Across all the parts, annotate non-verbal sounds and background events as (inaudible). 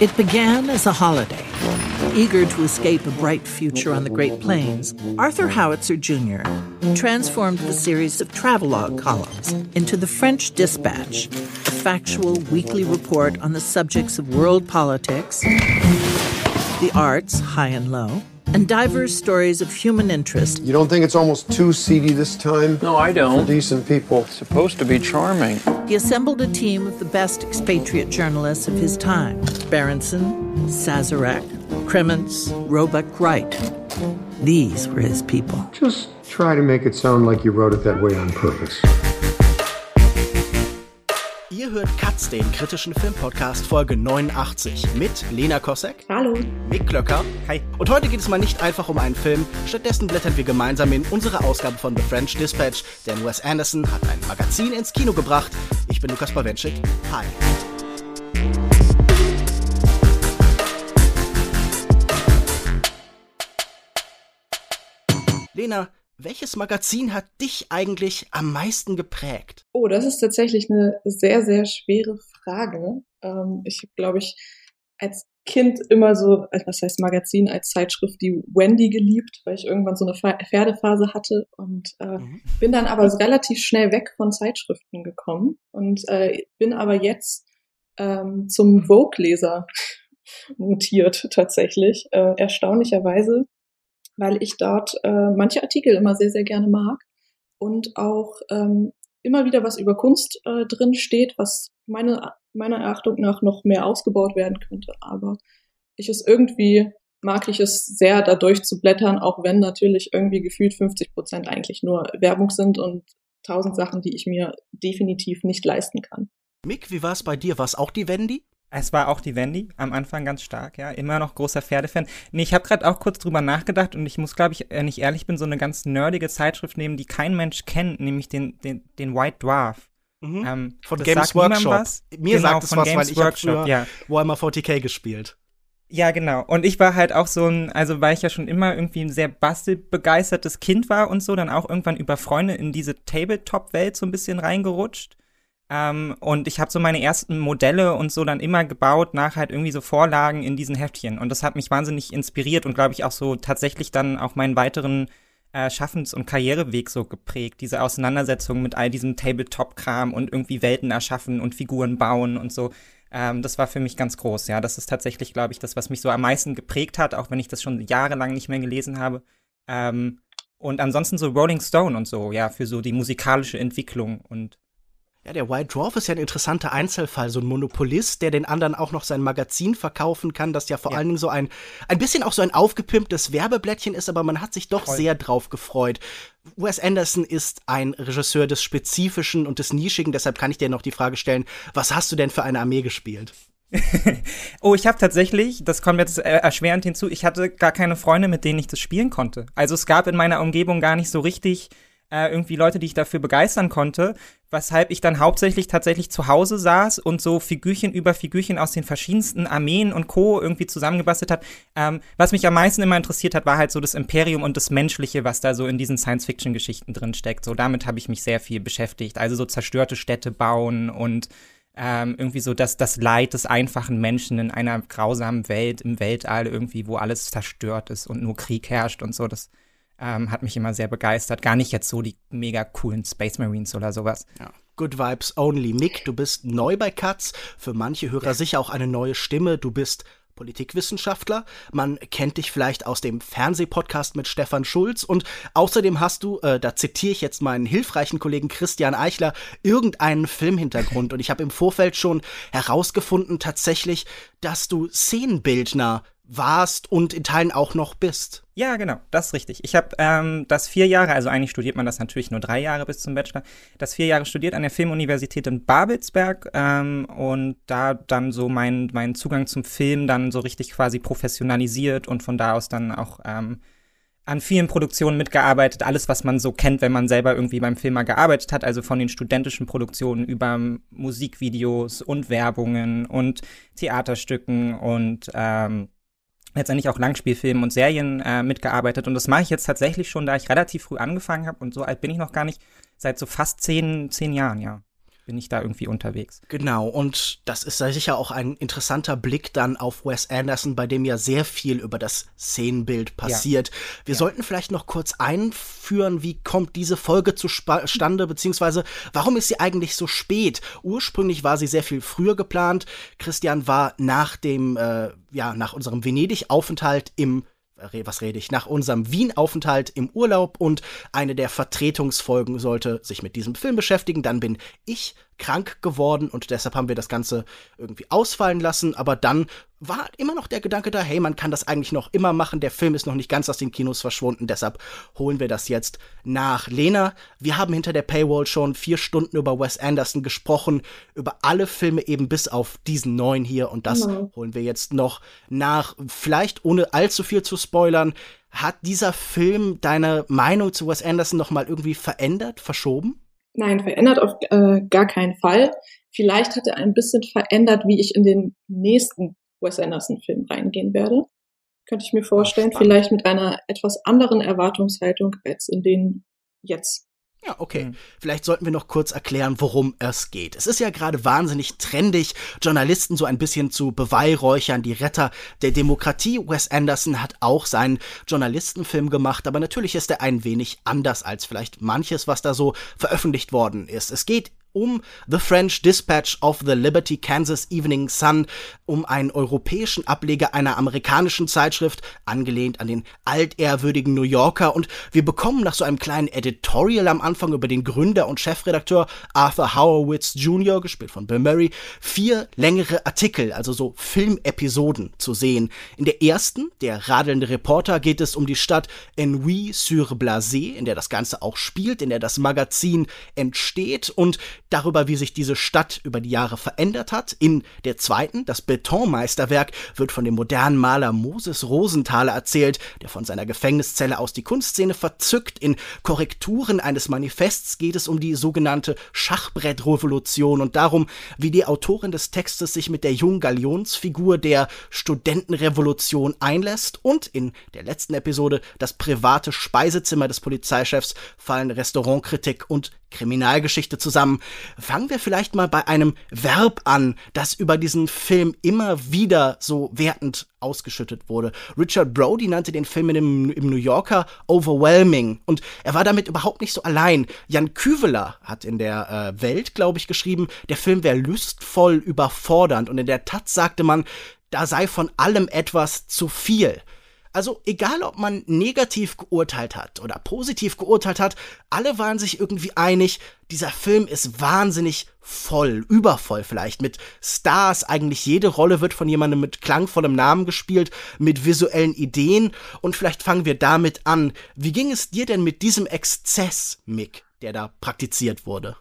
It began as a holiday. Eager to escape a bright future on the Great Plains, Arthur Howitzer Jr. transformed the series of travelogue columns into the French Dispatch, a factual weekly report on the subjects of world politics, the arts, high and low, and diverse stories of human interest. You don't think it's almost too seedy this time? No, I don't. For decent people. It's supposed to be charming. He assembled a team of the best expatriate journalists of his time Berenson, Sazarek, Kremens, Roebuck Wright. These were his people. Just try to make it sound like you wrote it that way on purpose. Ihr hört Katz, den kritischen Filmpodcast Folge 89 mit Lena Kosek. Hallo. Mick Klöcker. Hi. Und heute geht es mal nicht einfach um einen Film. Stattdessen blättern wir gemeinsam in unsere Ausgabe von The French Dispatch, denn Wes Anderson hat ein Magazin ins Kino gebracht. Ich bin Lukas Bawenschik. Hi. Lena, welches Magazin hat dich eigentlich am meisten geprägt? Oh, das ist tatsächlich eine sehr, sehr schwere Frage. Ähm, ich habe, glaube ich, als Kind immer so, äh, was heißt Magazin, als Zeitschrift die Wendy geliebt, weil ich irgendwann so eine Pferdephase hatte und äh, mhm. bin dann aber relativ schnell weg von Zeitschriften gekommen und äh, bin aber jetzt ähm, zum Vogue-Leser (laughs) mutiert tatsächlich. Äh, erstaunlicherweise weil ich dort äh, manche Artikel immer sehr, sehr gerne mag und auch ähm, immer wieder was über Kunst äh, drin steht, was meine, meiner Erachtung nach noch mehr ausgebaut werden könnte. Aber ich es irgendwie mag ich es sehr, da durchzublättern, auch wenn natürlich irgendwie gefühlt 50 Prozent eigentlich nur Werbung sind und tausend Sachen, die ich mir definitiv nicht leisten kann. Mick, wie war es bei dir? War es auch die Wendy? Es war auch die Wendy, am Anfang ganz stark, ja. Immer noch großer Pferdefan. Nee, ich habe gerade auch kurz drüber nachgedacht und ich muss, glaube ich, wenn ich ehrlich bin, so eine ganz nerdige Zeitschrift nehmen, die kein Mensch kennt, nämlich den, den, den White Dwarf. Mhm. Ähm, von Games Workshop. Was. Mir genau, sagt es was, Games weil ich Workshop, früher ja. Warhammer 40k gespielt. Ja, genau. Und ich war halt auch so ein, also weil ich ja schon immer irgendwie ein sehr bastelbegeistertes Kind war und so, dann auch irgendwann über Freunde in diese Tabletop-Welt so ein bisschen reingerutscht. Ähm, und ich habe so meine ersten Modelle und so dann immer gebaut nach halt irgendwie so Vorlagen in diesen Heftchen. Und das hat mich wahnsinnig inspiriert und glaube ich auch so tatsächlich dann auch meinen weiteren äh, Schaffens- und Karriereweg so geprägt. Diese Auseinandersetzung mit all diesem Tabletop-Kram und irgendwie Welten erschaffen und Figuren bauen und so. Ähm, das war für mich ganz groß, ja. Das ist tatsächlich, glaube ich, das, was mich so am meisten geprägt hat, auch wenn ich das schon jahrelang nicht mehr gelesen habe. Ähm, und ansonsten so Rolling Stone und so, ja, für so die musikalische Entwicklung und ja, der White Dwarf ist ja ein interessanter Einzelfall, so ein Monopolist, der den anderen auch noch sein Magazin verkaufen kann, das ja vor ja. allen Dingen so ein, ein bisschen auch so ein aufgepimptes Werbeblättchen ist, aber man hat sich doch Voll. sehr drauf gefreut. Wes Anderson ist ein Regisseur des Spezifischen und des Nischigen, deshalb kann ich dir noch die Frage stellen, was hast du denn für eine Armee gespielt? (laughs) oh, ich habe tatsächlich, das kommt jetzt erschwerend hinzu, ich hatte gar keine Freunde, mit denen ich das spielen konnte. Also es gab in meiner Umgebung gar nicht so richtig äh, irgendwie Leute, die ich dafür begeistern konnte, weshalb ich dann hauptsächlich tatsächlich zu Hause saß und so Figürchen über Figürchen aus den verschiedensten Armeen und Co. irgendwie zusammengebastelt hat. Ähm, was mich am meisten immer interessiert hat, war halt so das Imperium und das Menschliche, was da so in diesen Science-Fiction-Geschichten drin steckt. So damit habe ich mich sehr viel beschäftigt. Also so zerstörte Städte bauen und ähm, irgendwie so das, das Leid des einfachen Menschen in einer grausamen Welt, im Weltall irgendwie, wo alles zerstört ist und nur Krieg herrscht und so. Das ähm, hat mich immer sehr begeistert. Gar nicht jetzt so die mega coolen Space Marines oder sowas. Ja. Good Vibes Only. Mick, du bist neu bei Katz. Für manche Hörer sicher auch eine neue Stimme. Du bist Politikwissenschaftler. Man kennt dich vielleicht aus dem Fernsehpodcast mit Stefan Schulz und außerdem hast du, äh, da zitiere ich jetzt meinen hilfreichen Kollegen Christian Eichler, irgendeinen Filmhintergrund. Und ich habe im Vorfeld schon herausgefunden tatsächlich, dass du Szenenbildner warst und in Teilen auch noch bist. Ja, genau, das ist richtig. Ich habe ähm, das vier Jahre, also eigentlich studiert man das natürlich nur drei Jahre bis zum Bachelor, das vier Jahre studiert an der Filmuniversität in Babelsberg ähm, und da dann so meinen mein Zugang zum Film dann so richtig quasi professionalisiert und von da aus dann auch ähm, an vielen Produktionen mitgearbeitet, alles, was man so kennt, wenn man selber irgendwie beim Film mal gearbeitet hat, also von den studentischen Produktionen über Musikvideos und Werbungen und Theaterstücken und ähm, letztendlich auch Langspielfilmen und Serien äh, mitgearbeitet. Und das mache ich jetzt tatsächlich schon, da ich relativ früh angefangen habe und so alt bin ich noch gar nicht, seit so fast zehn, zehn Jahren, ja. Bin ich da irgendwie unterwegs. Genau, und das ist sicher auch ein interessanter Blick dann auf Wes Anderson, bei dem ja sehr viel über das Szenenbild passiert. Ja. Wir ja. sollten vielleicht noch kurz einführen, wie kommt diese Folge zustande, beziehungsweise warum ist sie eigentlich so spät? Ursprünglich war sie sehr viel früher geplant. Christian war nach dem, äh, ja, nach unserem Venedig-Aufenthalt im was rede ich, nach unserem Wien-Aufenthalt im Urlaub und eine der Vertretungsfolgen sollte sich mit diesem Film beschäftigen. Dann bin ich krank geworden und deshalb haben wir das Ganze irgendwie ausfallen lassen. Aber dann war immer noch der Gedanke da, hey, man kann das eigentlich noch immer machen. Der Film ist noch nicht ganz aus den Kinos verschwunden, deshalb holen wir das jetzt nach. Lena, wir haben hinter der Paywall schon vier Stunden über Wes Anderson gesprochen, über alle Filme eben bis auf diesen neuen hier und das genau. holen wir jetzt noch nach. Vielleicht ohne allzu viel zu spoilern, hat dieser Film deine Meinung zu Wes Anderson noch mal irgendwie verändert, verschoben? Nein, verändert auf äh, gar keinen Fall. Vielleicht hat er ein bisschen verändert, wie ich in den nächsten Wes Anderson-Film reingehen werde. Könnte ich mir vorstellen. Vielleicht mit einer etwas anderen Erwartungshaltung als in den jetzt. Ja, okay. Mhm. Vielleicht sollten wir noch kurz erklären, worum es geht. Es ist ja gerade wahnsinnig trendig, Journalisten so ein bisschen zu beweihräuchern, die Retter der Demokratie. Wes Anderson hat auch seinen Journalistenfilm gemacht, aber natürlich ist er ein wenig anders als vielleicht manches, was da so veröffentlicht worden ist. Es geht um The French Dispatch of the Liberty Kansas Evening Sun, um einen europäischen Ableger einer amerikanischen Zeitschrift, angelehnt an den altehrwürdigen New Yorker. Und wir bekommen nach so einem kleinen Editorial am Anfang über den Gründer und Chefredakteur Arthur Horowitz Jr., gespielt von Bill Murray, vier längere Artikel, also so Filmepisoden zu sehen. In der ersten, der radelnde Reporter, geht es um die Stadt Ennuy-sur-Blasé, in der das Ganze auch spielt, in der das Magazin entsteht und darüber, wie sich diese Stadt über die Jahre verändert hat. In der zweiten, das Betonmeisterwerk, wird von dem modernen Maler Moses Rosenthaler erzählt, der von seiner Gefängniszelle aus die Kunstszene verzückt. In Korrekturen eines Manifests geht es um die sogenannte Schachbrettrevolution und darum, wie die Autorin des Textes sich mit der jungen Galionsfigur der Studentenrevolution einlässt. Und in der letzten Episode, das private Speisezimmer des Polizeichefs, fallen Restaurantkritik und Kriminalgeschichte zusammen. Fangen wir vielleicht mal bei einem Verb an, das über diesen Film immer wieder so wertend ausgeschüttet wurde. Richard Brody nannte den Film im, im New Yorker overwhelming und er war damit überhaupt nicht so allein. Jan Küveler hat in der äh, Welt, glaube ich, geschrieben, der Film wäre lustvoll überfordernd und in der Taz sagte man, da sei von allem etwas zu viel. Also egal, ob man negativ geurteilt hat oder positiv geurteilt hat, alle waren sich irgendwie einig, dieser Film ist wahnsinnig voll, übervoll vielleicht, mit Stars, eigentlich jede Rolle wird von jemandem mit klangvollem Namen gespielt, mit visuellen Ideen und vielleicht fangen wir damit an. Wie ging es dir denn mit diesem Exzess, Mick, der da praktiziert wurde?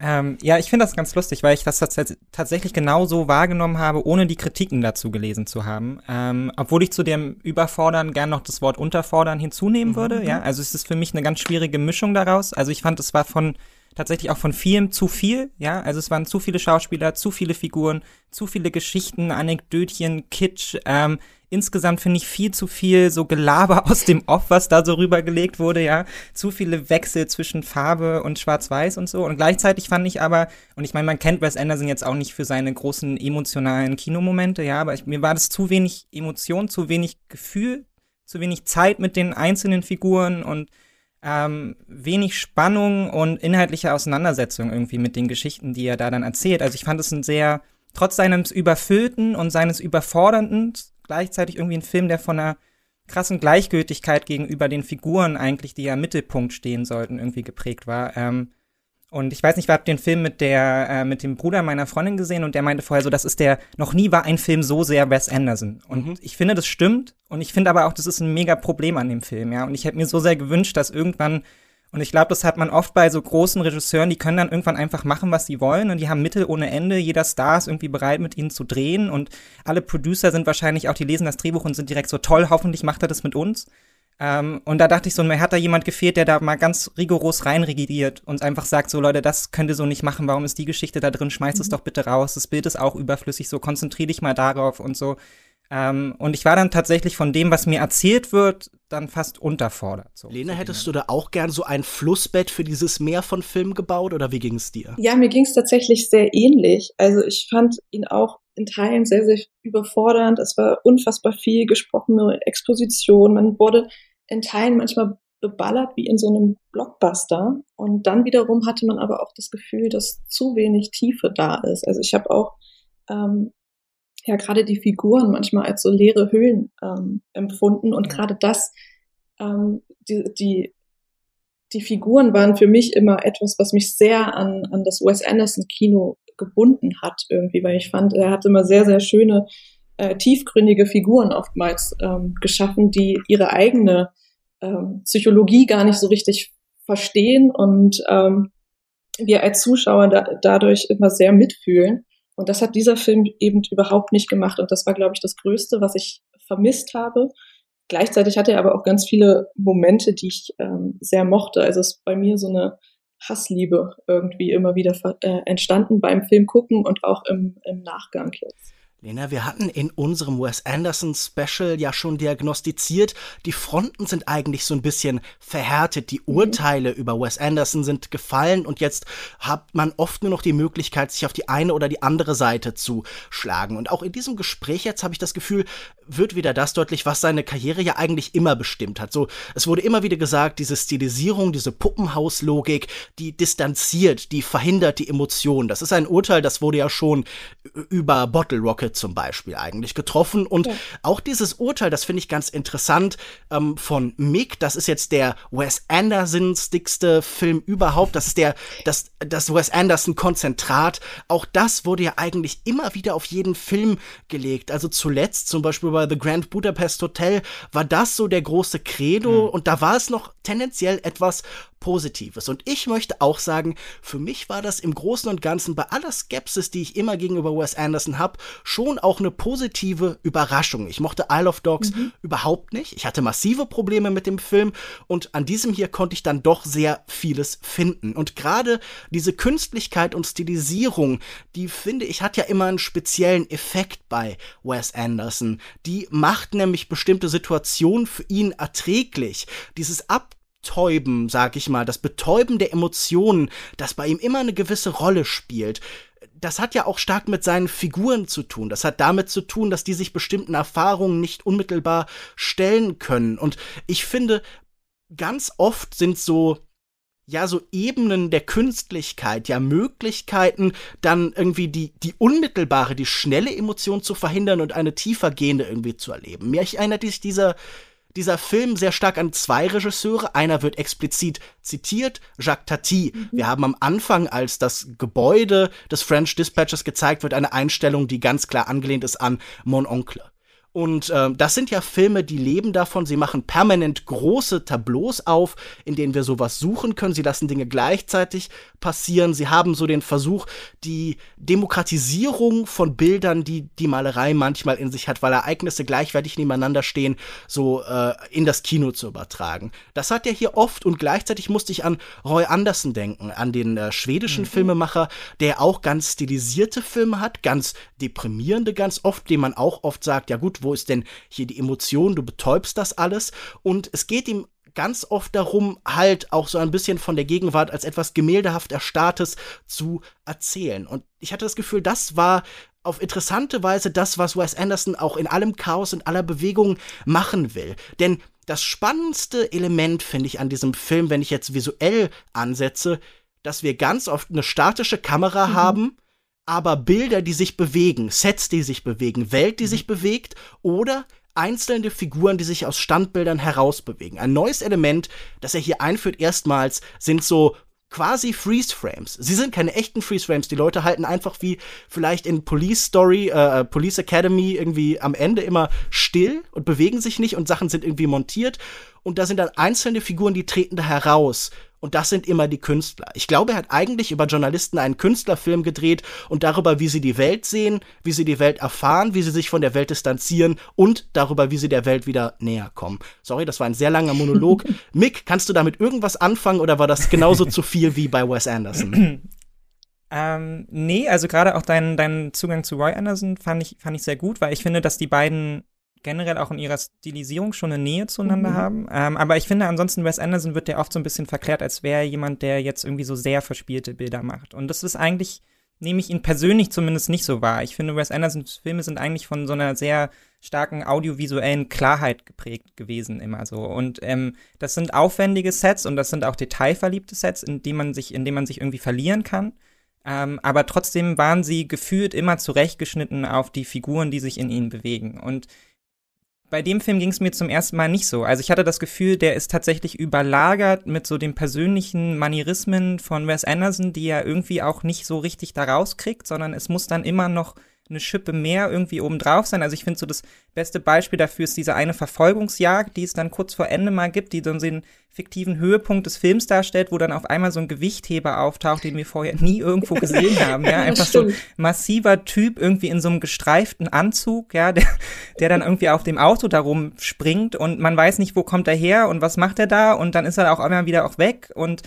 Ähm, ja, ich finde das ganz lustig, weil ich das tatsächlich genauso wahrgenommen habe, ohne die Kritiken dazu gelesen zu haben. Ähm, obwohl ich zu dem Überfordern gern noch das Wort Unterfordern hinzunehmen mhm. würde. Ja, also es ist für mich eine ganz schwierige Mischung daraus. Also ich fand, es war von tatsächlich auch von vielem zu viel, ja, also es waren zu viele Schauspieler, zu viele Figuren, zu viele Geschichten, Anekdötchen, Kitsch, ähm, insgesamt finde ich viel zu viel so Gelaber (laughs) aus dem Off, was da so rübergelegt wurde, ja. Zu viele Wechsel zwischen Farbe und Schwarz-Weiß und so. Und gleichzeitig fand ich aber, und ich meine, man kennt Wes Anderson jetzt auch nicht für seine großen emotionalen Kinomomente, ja, aber ich, mir war das zu wenig Emotion, zu wenig Gefühl, zu wenig Zeit mit den einzelnen Figuren und ähm, wenig Spannung und inhaltliche Auseinandersetzung irgendwie mit den Geschichten, die er da dann erzählt. Also ich fand es ein sehr, trotz seines Überfüllten und seines Überfordernden, gleichzeitig irgendwie ein Film, der von einer krassen Gleichgültigkeit gegenüber den Figuren eigentlich, die ja im Mittelpunkt stehen sollten, irgendwie geprägt war. Ähm, und ich weiß nicht, ich habe den Film mit der, äh, mit dem Bruder meiner Freundin gesehen und der meinte vorher so, das ist der, noch nie war ein Film so sehr Wes Anderson. Und mhm. ich finde, das stimmt. Und ich finde aber auch, das ist ein mega Problem an dem Film, ja. Und ich hätte mir so sehr gewünscht, dass irgendwann und ich glaube, das hat man oft bei so großen Regisseuren, die können dann irgendwann einfach machen, was sie wollen und die haben Mittel ohne Ende. Jeder Star ist irgendwie bereit, mit ihnen zu drehen und alle Producer sind wahrscheinlich auch, die lesen das Drehbuch und sind direkt so toll, hoffentlich macht er das mit uns. Ähm, und da dachte ich so, mir hat da jemand gefehlt, der da mal ganz rigoros reinregidiert und einfach sagt so, Leute, das könnt ihr so nicht machen, warum ist die Geschichte da drin, schmeißt mhm. es doch bitte raus, das Bild ist auch überflüssig, so konzentrier dich mal darauf und so. Ähm, und ich war dann tatsächlich von dem, was mir erzählt wird, dann fast unterfordert. So, Lena, hättest du da auch gern so ein Flussbett für dieses Meer von Filmen gebaut oder wie ging es dir? Ja, mir ging es tatsächlich sehr ähnlich. Also ich fand ihn auch in Teilen sehr, sehr überfordernd. Es war unfassbar viel gesprochene Exposition. Man wurde in Teilen manchmal beballert wie in so einem Blockbuster. Und dann wiederum hatte man aber auch das Gefühl, dass zu wenig Tiefe da ist. Also ich habe auch ähm, ja gerade die Figuren manchmal als so leere Höhlen ähm, empfunden. Und gerade das, ähm, die, die, die Figuren waren für mich immer etwas, was mich sehr an, an das Wes Anderson Kino gebunden hat irgendwie, weil ich fand, er hat immer sehr, sehr schöne, äh, tiefgründige Figuren oftmals ähm, geschaffen, die ihre eigene ähm, Psychologie gar nicht so richtig verstehen und ähm, wir als Zuschauer da, dadurch immer sehr mitfühlen. Und das hat dieser Film eben überhaupt nicht gemacht. Und das war, glaube ich, das Größte, was ich vermisst habe. Gleichzeitig hatte er aber auch ganz viele Momente, die ich ähm, sehr mochte. Also es ist bei mir so eine Hassliebe irgendwie immer wieder äh, entstanden beim Film gucken und auch im, im Nachgang jetzt. Lena, wir hatten in unserem Wes Anderson Special ja schon diagnostiziert, die Fronten sind eigentlich so ein bisschen verhärtet, die mhm. Urteile mhm. über Wes Anderson sind gefallen und jetzt hat man oft nur noch die Möglichkeit, sich auf die eine oder die andere Seite zu schlagen. Und auch in diesem Gespräch jetzt habe ich das Gefühl, wird wieder das deutlich, was seine Karriere ja eigentlich immer bestimmt hat. So, es wurde immer wieder gesagt, diese Stilisierung, diese Puppenhauslogik, die distanziert, die verhindert die Emotionen. Das ist ein Urteil, das wurde ja schon über Bottle Rocket zum Beispiel eigentlich getroffen. Und ja. auch dieses Urteil, das finde ich ganz interessant, ähm, von Mick, das ist jetzt der Wes Andersons dickste Film überhaupt. Das ist der, das, das Wes Anderson Konzentrat. Auch das wurde ja eigentlich immer wieder auf jeden Film gelegt. Also zuletzt zum Beispiel bei The Grand Budapest Hotel war das so der große Credo mhm. und da war es noch tendenziell etwas Positives. Und ich möchte auch sagen, für mich war das im Großen und Ganzen bei aller Skepsis, die ich immer gegenüber Wes Anderson habe, schon auch eine positive Überraschung. Ich mochte Isle of Dogs mhm. überhaupt nicht. Ich hatte massive Probleme mit dem Film und an diesem hier konnte ich dann doch sehr vieles finden. Und gerade diese Künstlichkeit und Stilisierung, die finde ich, hat ja immer einen speziellen Effekt bei Wes Anderson. Die macht nämlich bestimmte Situationen für ihn erträglich. Dieses Ab Betäuben, sag ich mal, das Betäuben der Emotionen, das bei ihm immer eine gewisse Rolle spielt. Das hat ja auch stark mit seinen Figuren zu tun. Das hat damit zu tun, dass die sich bestimmten Erfahrungen nicht unmittelbar stellen können. Und ich finde, ganz oft sind so ja, so Ebenen der Künstlichkeit, ja, Möglichkeiten, dann irgendwie die, die unmittelbare, die schnelle Emotion zu verhindern und eine tiefer gehende irgendwie zu erleben. Mir erinnert sich dieser, dieser Film sehr stark an zwei Regisseure. Einer wird explizit zitiert, Jacques Tati. Mhm. Wir haben am Anfang, als das Gebäude des French Dispatches gezeigt wird, eine Einstellung, die ganz klar angelehnt ist an Mon Oncle. Und äh, das sind ja Filme, die leben davon. Sie machen permanent große Tableaus auf, in denen wir sowas suchen können. Sie lassen Dinge gleichzeitig passieren. Sie haben so den Versuch, die Demokratisierung von Bildern, die die Malerei manchmal in sich hat, weil Ereignisse gleichwertig nebeneinander stehen, so äh, in das Kino zu übertragen. Das hat er hier oft und gleichzeitig musste ich an Roy Anderson denken, an den äh, schwedischen mhm. Filmemacher, der auch ganz stilisierte Filme hat, ganz deprimierende ganz oft, dem man auch oft sagt, ja gut, wo ist denn hier die Emotion, du betäubst das alles. Und es geht ihm ganz oft darum, halt auch so ein bisschen von der Gegenwart als etwas gemäldehaft Erstarrtes zu erzählen. Und ich hatte das Gefühl, das war auf interessante Weise das, was Wes Anderson auch in allem Chaos und aller Bewegung machen will. Denn das spannendste Element, finde ich, an diesem Film, wenn ich jetzt visuell ansetze, dass wir ganz oft eine statische Kamera mhm. haben, aber Bilder, die sich bewegen, Sets, die sich bewegen, Welt, die mhm. sich bewegt oder einzelne Figuren, die sich aus Standbildern herausbewegen. Ein neues Element, das er hier einführt erstmals, sind so quasi Freeze Frames. Sie sind keine echten Freeze Frames. Die Leute halten einfach wie vielleicht in Police Story, äh, äh, Police Academy irgendwie am Ende immer still und bewegen sich nicht und Sachen sind irgendwie montiert. Und da sind dann einzelne Figuren, die treten da heraus. Und das sind immer die Künstler. Ich glaube, er hat eigentlich über Journalisten einen Künstlerfilm gedreht und darüber, wie sie die Welt sehen, wie sie die Welt erfahren, wie sie sich von der Welt distanzieren und darüber, wie sie der Welt wieder näher kommen. Sorry, das war ein sehr langer Monolog. (laughs) Mick, kannst du damit irgendwas anfangen oder war das genauso zu viel wie bei Wes Anderson? (clears throat) Ähm, nee, also gerade auch deinen dein Zugang zu Roy Anderson fand ich, fand ich sehr gut, weil ich finde, dass die beiden generell auch in ihrer Stilisierung schon eine Nähe zueinander mhm. haben. Ähm, aber ich finde, ansonsten Wes Anderson wird ja oft so ein bisschen verklärt, als wäre jemand, der jetzt irgendwie so sehr verspielte Bilder macht. Und das ist eigentlich, nehme ich ihn persönlich zumindest nicht so wahr. Ich finde, Wes Andersons Filme sind eigentlich von so einer sehr starken audiovisuellen Klarheit geprägt gewesen, immer so. Und ähm, das sind aufwendige Sets und das sind auch detailverliebte Sets, in denen man sich, in denen man sich irgendwie verlieren kann. Ähm, aber trotzdem waren sie gefühlt immer zurechtgeschnitten auf die Figuren, die sich in ihnen bewegen. Und bei dem Film ging es mir zum ersten Mal nicht so. Also ich hatte das Gefühl, der ist tatsächlich überlagert mit so den persönlichen Manierismen von Wes Anderson, die er irgendwie auch nicht so richtig da rauskriegt, sondern es muss dann immer noch eine Schippe mehr irgendwie obendrauf sein. Also ich finde so das beste Beispiel dafür ist diese eine Verfolgungsjagd, die es dann kurz vor Ende mal gibt, die dann so den fiktiven Höhepunkt des Films darstellt, wo dann auf einmal so ein Gewichtheber auftaucht, den wir vorher nie irgendwo gesehen (laughs) haben. Ja, einfach so massiver Typ irgendwie in so einem gestreiften Anzug, ja, der, der dann irgendwie auf dem Auto darum springt und man weiß nicht, wo kommt er her und was macht er da und dann ist er auch immer wieder auch weg und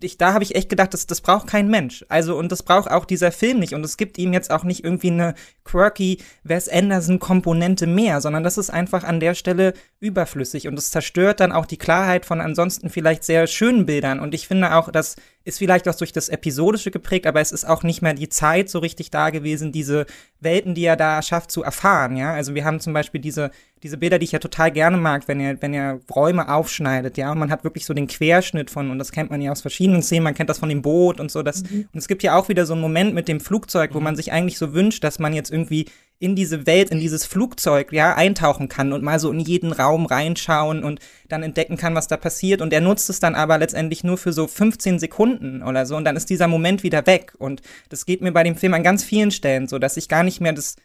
ich, da habe ich echt gedacht, das, das braucht kein Mensch. Also, und das braucht auch dieser Film nicht. Und es gibt ihm jetzt auch nicht irgendwie eine quirky Wes Anderson-Komponente mehr, sondern das ist einfach an der Stelle überflüssig. Und es zerstört dann auch die Klarheit von ansonsten vielleicht sehr schönen Bildern. Und ich finde auch, dass ist vielleicht auch durch das Episodische geprägt, aber es ist auch nicht mehr die Zeit so richtig da gewesen, diese Welten, die er da schafft, zu erfahren, ja. Also wir haben zum Beispiel diese, diese Bilder, die ich ja total gerne mag, wenn er, wenn er Räume aufschneidet, ja. Und man hat wirklich so den Querschnitt von, und das kennt man ja aus verschiedenen Szenen, man kennt das von dem Boot und so, das, mhm. und es gibt ja auch wieder so einen Moment mit dem Flugzeug, wo mhm. man sich eigentlich so wünscht, dass man jetzt irgendwie in diese Welt, in dieses Flugzeug, ja, eintauchen kann und mal so in jeden Raum reinschauen und dann entdecken kann, was da passiert. Und er nutzt es dann aber letztendlich nur für so 15 Sekunden oder so und dann ist dieser Moment wieder weg. Und das geht mir bei dem Film an ganz vielen Stellen so, dass ich gar nicht mehr das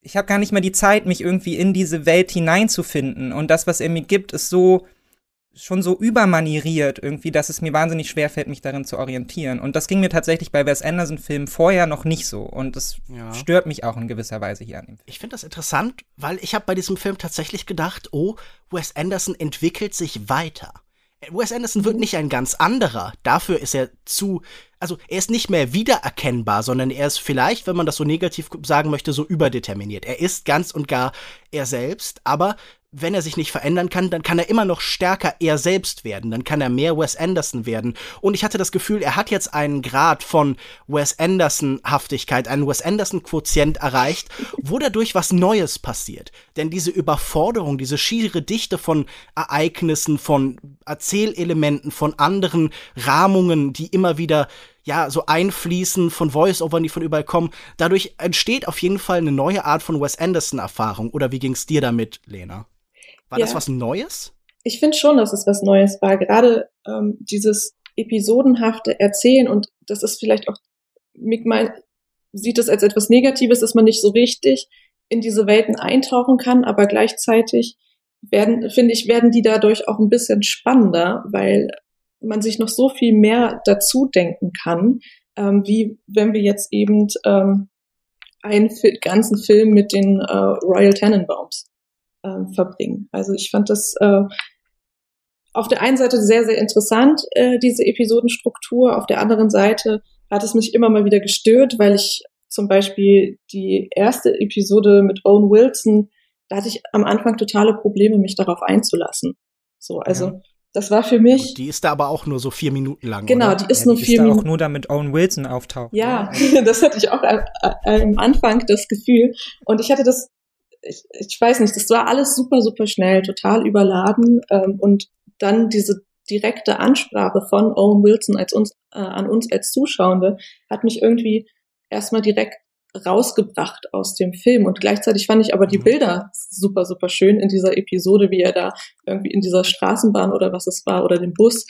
ich habe gar nicht mehr die Zeit, mich irgendwie in diese Welt hineinzufinden. Und das, was er mir gibt, ist so, schon so übermanieriert irgendwie, dass es mir wahnsinnig schwer fällt, mich darin zu orientieren. Und das ging mir tatsächlich bei Wes Anderson-Filmen vorher noch nicht so. Und das ja. stört mich auch in gewisser Weise hier an ihm. Ich finde das interessant, weil ich habe bei diesem Film tatsächlich gedacht, oh, Wes Anderson entwickelt sich weiter. Wes Anderson wird nicht ein ganz anderer. Dafür ist er zu, also er ist nicht mehr wiedererkennbar, sondern er ist vielleicht, wenn man das so negativ sagen möchte, so überdeterminiert. Er ist ganz und gar er selbst, aber wenn er sich nicht verändern kann, dann kann er immer noch stärker er selbst werden, dann kann er mehr Wes Anderson werden. Und ich hatte das Gefühl, er hat jetzt einen Grad von Wes Anderson-Haftigkeit, einen Wes Anderson-Quotient erreicht, wo dadurch was Neues passiert. Denn diese Überforderung, diese schiere Dichte von Ereignissen, von Erzählelementen, von anderen Rahmungen, die immer wieder ja, so einfließen von Voice-Overn, die von überall kommen. Dadurch entsteht auf jeden Fall eine neue Art von Wes Anderson-Erfahrung. Oder wie ging's dir damit, Lena? War ja. das was Neues? Ich finde schon, dass es was Neues war. Gerade ähm, dieses episodenhafte Erzählen und das ist vielleicht auch, Mick mein, sieht es als etwas Negatives, dass man nicht so richtig in diese Welten eintauchen kann, aber gleichzeitig werden, finde ich, werden die dadurch auch ein bisschen spannender, weil man sich noch so viel mehr dazu denken kann, ähm, wie wenn wir jetzt eben ähm, einen ganzen Film mit den äh, Royal Tenenbaums äh, verbringen. Also ich fand das äh, auf der einen Seite sehr, sehr interessant, äh, diese Episodenstruktur. Auf der anderen Seite hat es mich immer mal wieder gestört, weil ich zum Beispiel die erste Episode mit Owen Wilson, da hatte ich am Anfang totale Probleme, mich darauf einzulassen. So, also ja. das war für mich. Die ist da aber auch nur so vier Minuten lang. Genau, oder? die ist ja, nur die vier Minuten. auch nur damit Owen Wilson auftaucht. Ja, (laughs) das hatte ich auch am Anfang das Gefühl. Und ich hatte das ich, ich weiß nicht, das war alles super, super schnell, total überladen ähm, und dann diese direkte Ansprache von Owen Wilson als uns, äh, an uns als Zuschauende hat mich irgendwie erstmal direkt rausgebracht aus dem Film und gleichzeitig fand ich aber die mhm. Bilder super, super schön in dieser Episode, wie er da irgendwie in dieser Straßenbahn oder was es war oder dem Bus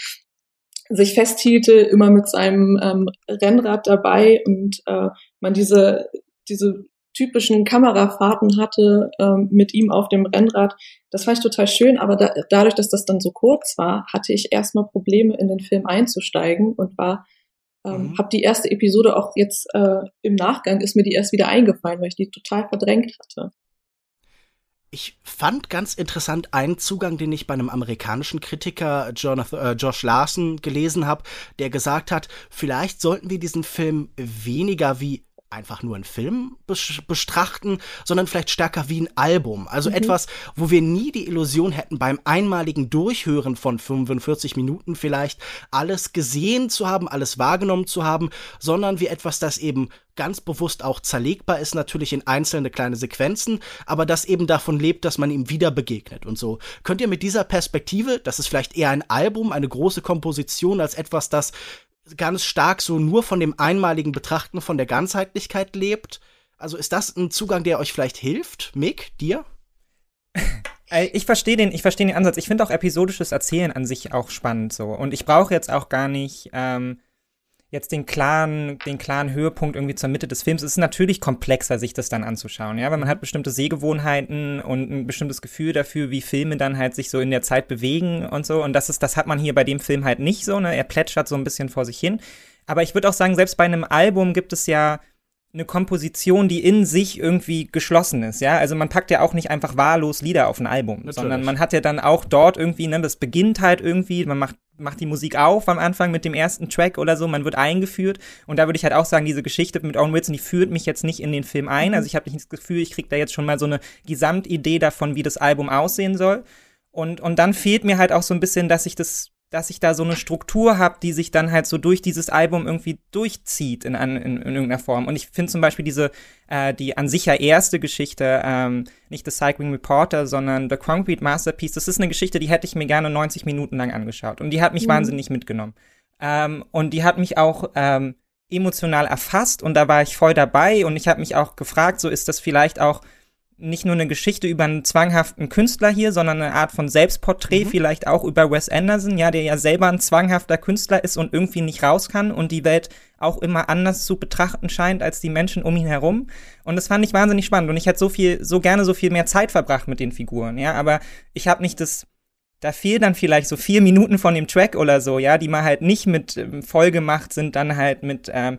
sich festhielte, immer mit seinem ähm, Rennrad dabei und äh, man diese diese typischen Kamerafahrten hatte ähm, mit ihm auf dem Rennrad. Das fand ich total schön, aber da, dadurch, dass das dann so kurz war, hatte ich erstmal Probleme in den Film einzusteigen und war ähm, mhm. habe die erste Episode auch jetzt äh, im Nachgang ist mir die erst wieder eingefallen, weil ich die total verdrängt hatte. Ich fand ganz interessant einen Zugang, den ich bei einem amerikanischen Kritiker Jonathan, äh, Josh Larson gelesen habe, der gesagt hat, vielleicht sollten wir diesen Film weniger wie einfach nur einen Film bestrachten, sondern vielleicht stärker wie ein Album. Also mhm. etwas, wo wir nie die Illusion hätten, beim einmaligen Durchhören von 45 Minuten vielleicht alles gesehen zu haben, alles wahrgenommen zu haben, sondern wie etwas, das eben ganz bewusst auch zerlegbar ist, natürlich in einzelne kleine Sequenzen, aber das eben davon lebt, dass man ihm wieder begegnet und so. Könnt ihr mit dieser Perspektive, das ist vielleicht eher ein Album, eine große Komposition als etwas, das ganz stark so nur von dem einmaligen Betrachten von der Ganzheitlichkeit lebt. Also ist das ein Zugang, der euch vielleicht hilft? Mick, dir? (laughs) Äh, ich verstehe den, ich verstehe den Ansatz. Ich finde auch episodisches Erzählen an sich auch spannend so. Und ich brauche jetzt auch gar nicht ähm, jetzt den klaren, den klaren Höhepunkt irgendwie zur Mitte des Films. Es ist natürlich komplexer, sich das dann anzuschauen, ja, weil man hat bestimmte Sehgewohnheiten und ein bestimmtes Gefühl dafür, wie Filme dann halt sich so in der Zeit bewegen und so. Und das ist, das hat man hier bei dem Film halt nicht so, ne? Er plätschert so ein bisschen vor sich hin. Aber ich würde auch sagen, selbst bei einem Album gibt es ja eine Komposition, die in sich irgendwie geschlossen ist, ja. Also man packt ja auch nicht einfach wahllos Lieder auf ein Album, Natürlich. sondern man hat ja dann auch dort irgendwie, ne, das beginnt halt irgendwie, man macht, macht die Musik auf am Anfang mit dem ersten Track oder so, man wird eingeführt und da würde ich halt auch sagen, diese Geschichte mit Owen Wilson, die führt mich jetzt nicht in den Film ein, mhm. also ich habe nicht das Gefühl, ich krieg da jetzt schon mal so eine Gesamtidee davon, wie das Album aussehen soll und, und dann fehlt mir halt auch so ein bisschen, dass ich das dass ich da so eine Struktur habe, die sich dann halt so durch dieses Album irgendwie durchzieht in, in, in irgendeiner Form. Und ich finde zum Beispiel diese, äh, die an sich ja erste Geschichte, ähm, nicht The Cycling Reporter, sondern The Concrete Masterpiece, das ist eine Geschichte, die hätte ich mir gerne 90 Minuten lang angeschaut. Und die hat mich mhm. wahnsinnig mitgenommen. Ähm, und die hat mich auch ähm, emotional erfasst und da war ich voll dabei und ich habe mich auch gefragt, so ist das vielleicht auch nicht nur eine Geschichte über einen zwanghaften Künstler hier, sondern eine Art von Selbstporträt, mhm. vielleicht auch über Wes Anderson, ja, der ja selber ein zwanghafter Künstler ist und irgendwie nicht raus kann und die Welt auch immer anders zu betrachten scheint als die Menschen um ihn herum. Und das fand ich wahnsinnig spannend und ich hätte so viel, so gerne so viel mehr Zeit verbracht mit den Figuren, ja, aber ich habe nicht das da fehlen dann vielleicht so vier Minuten von dem Track oder so, ja, die mal halt nicht mit ähm, voll gemacht sind, dann halt mit ähm,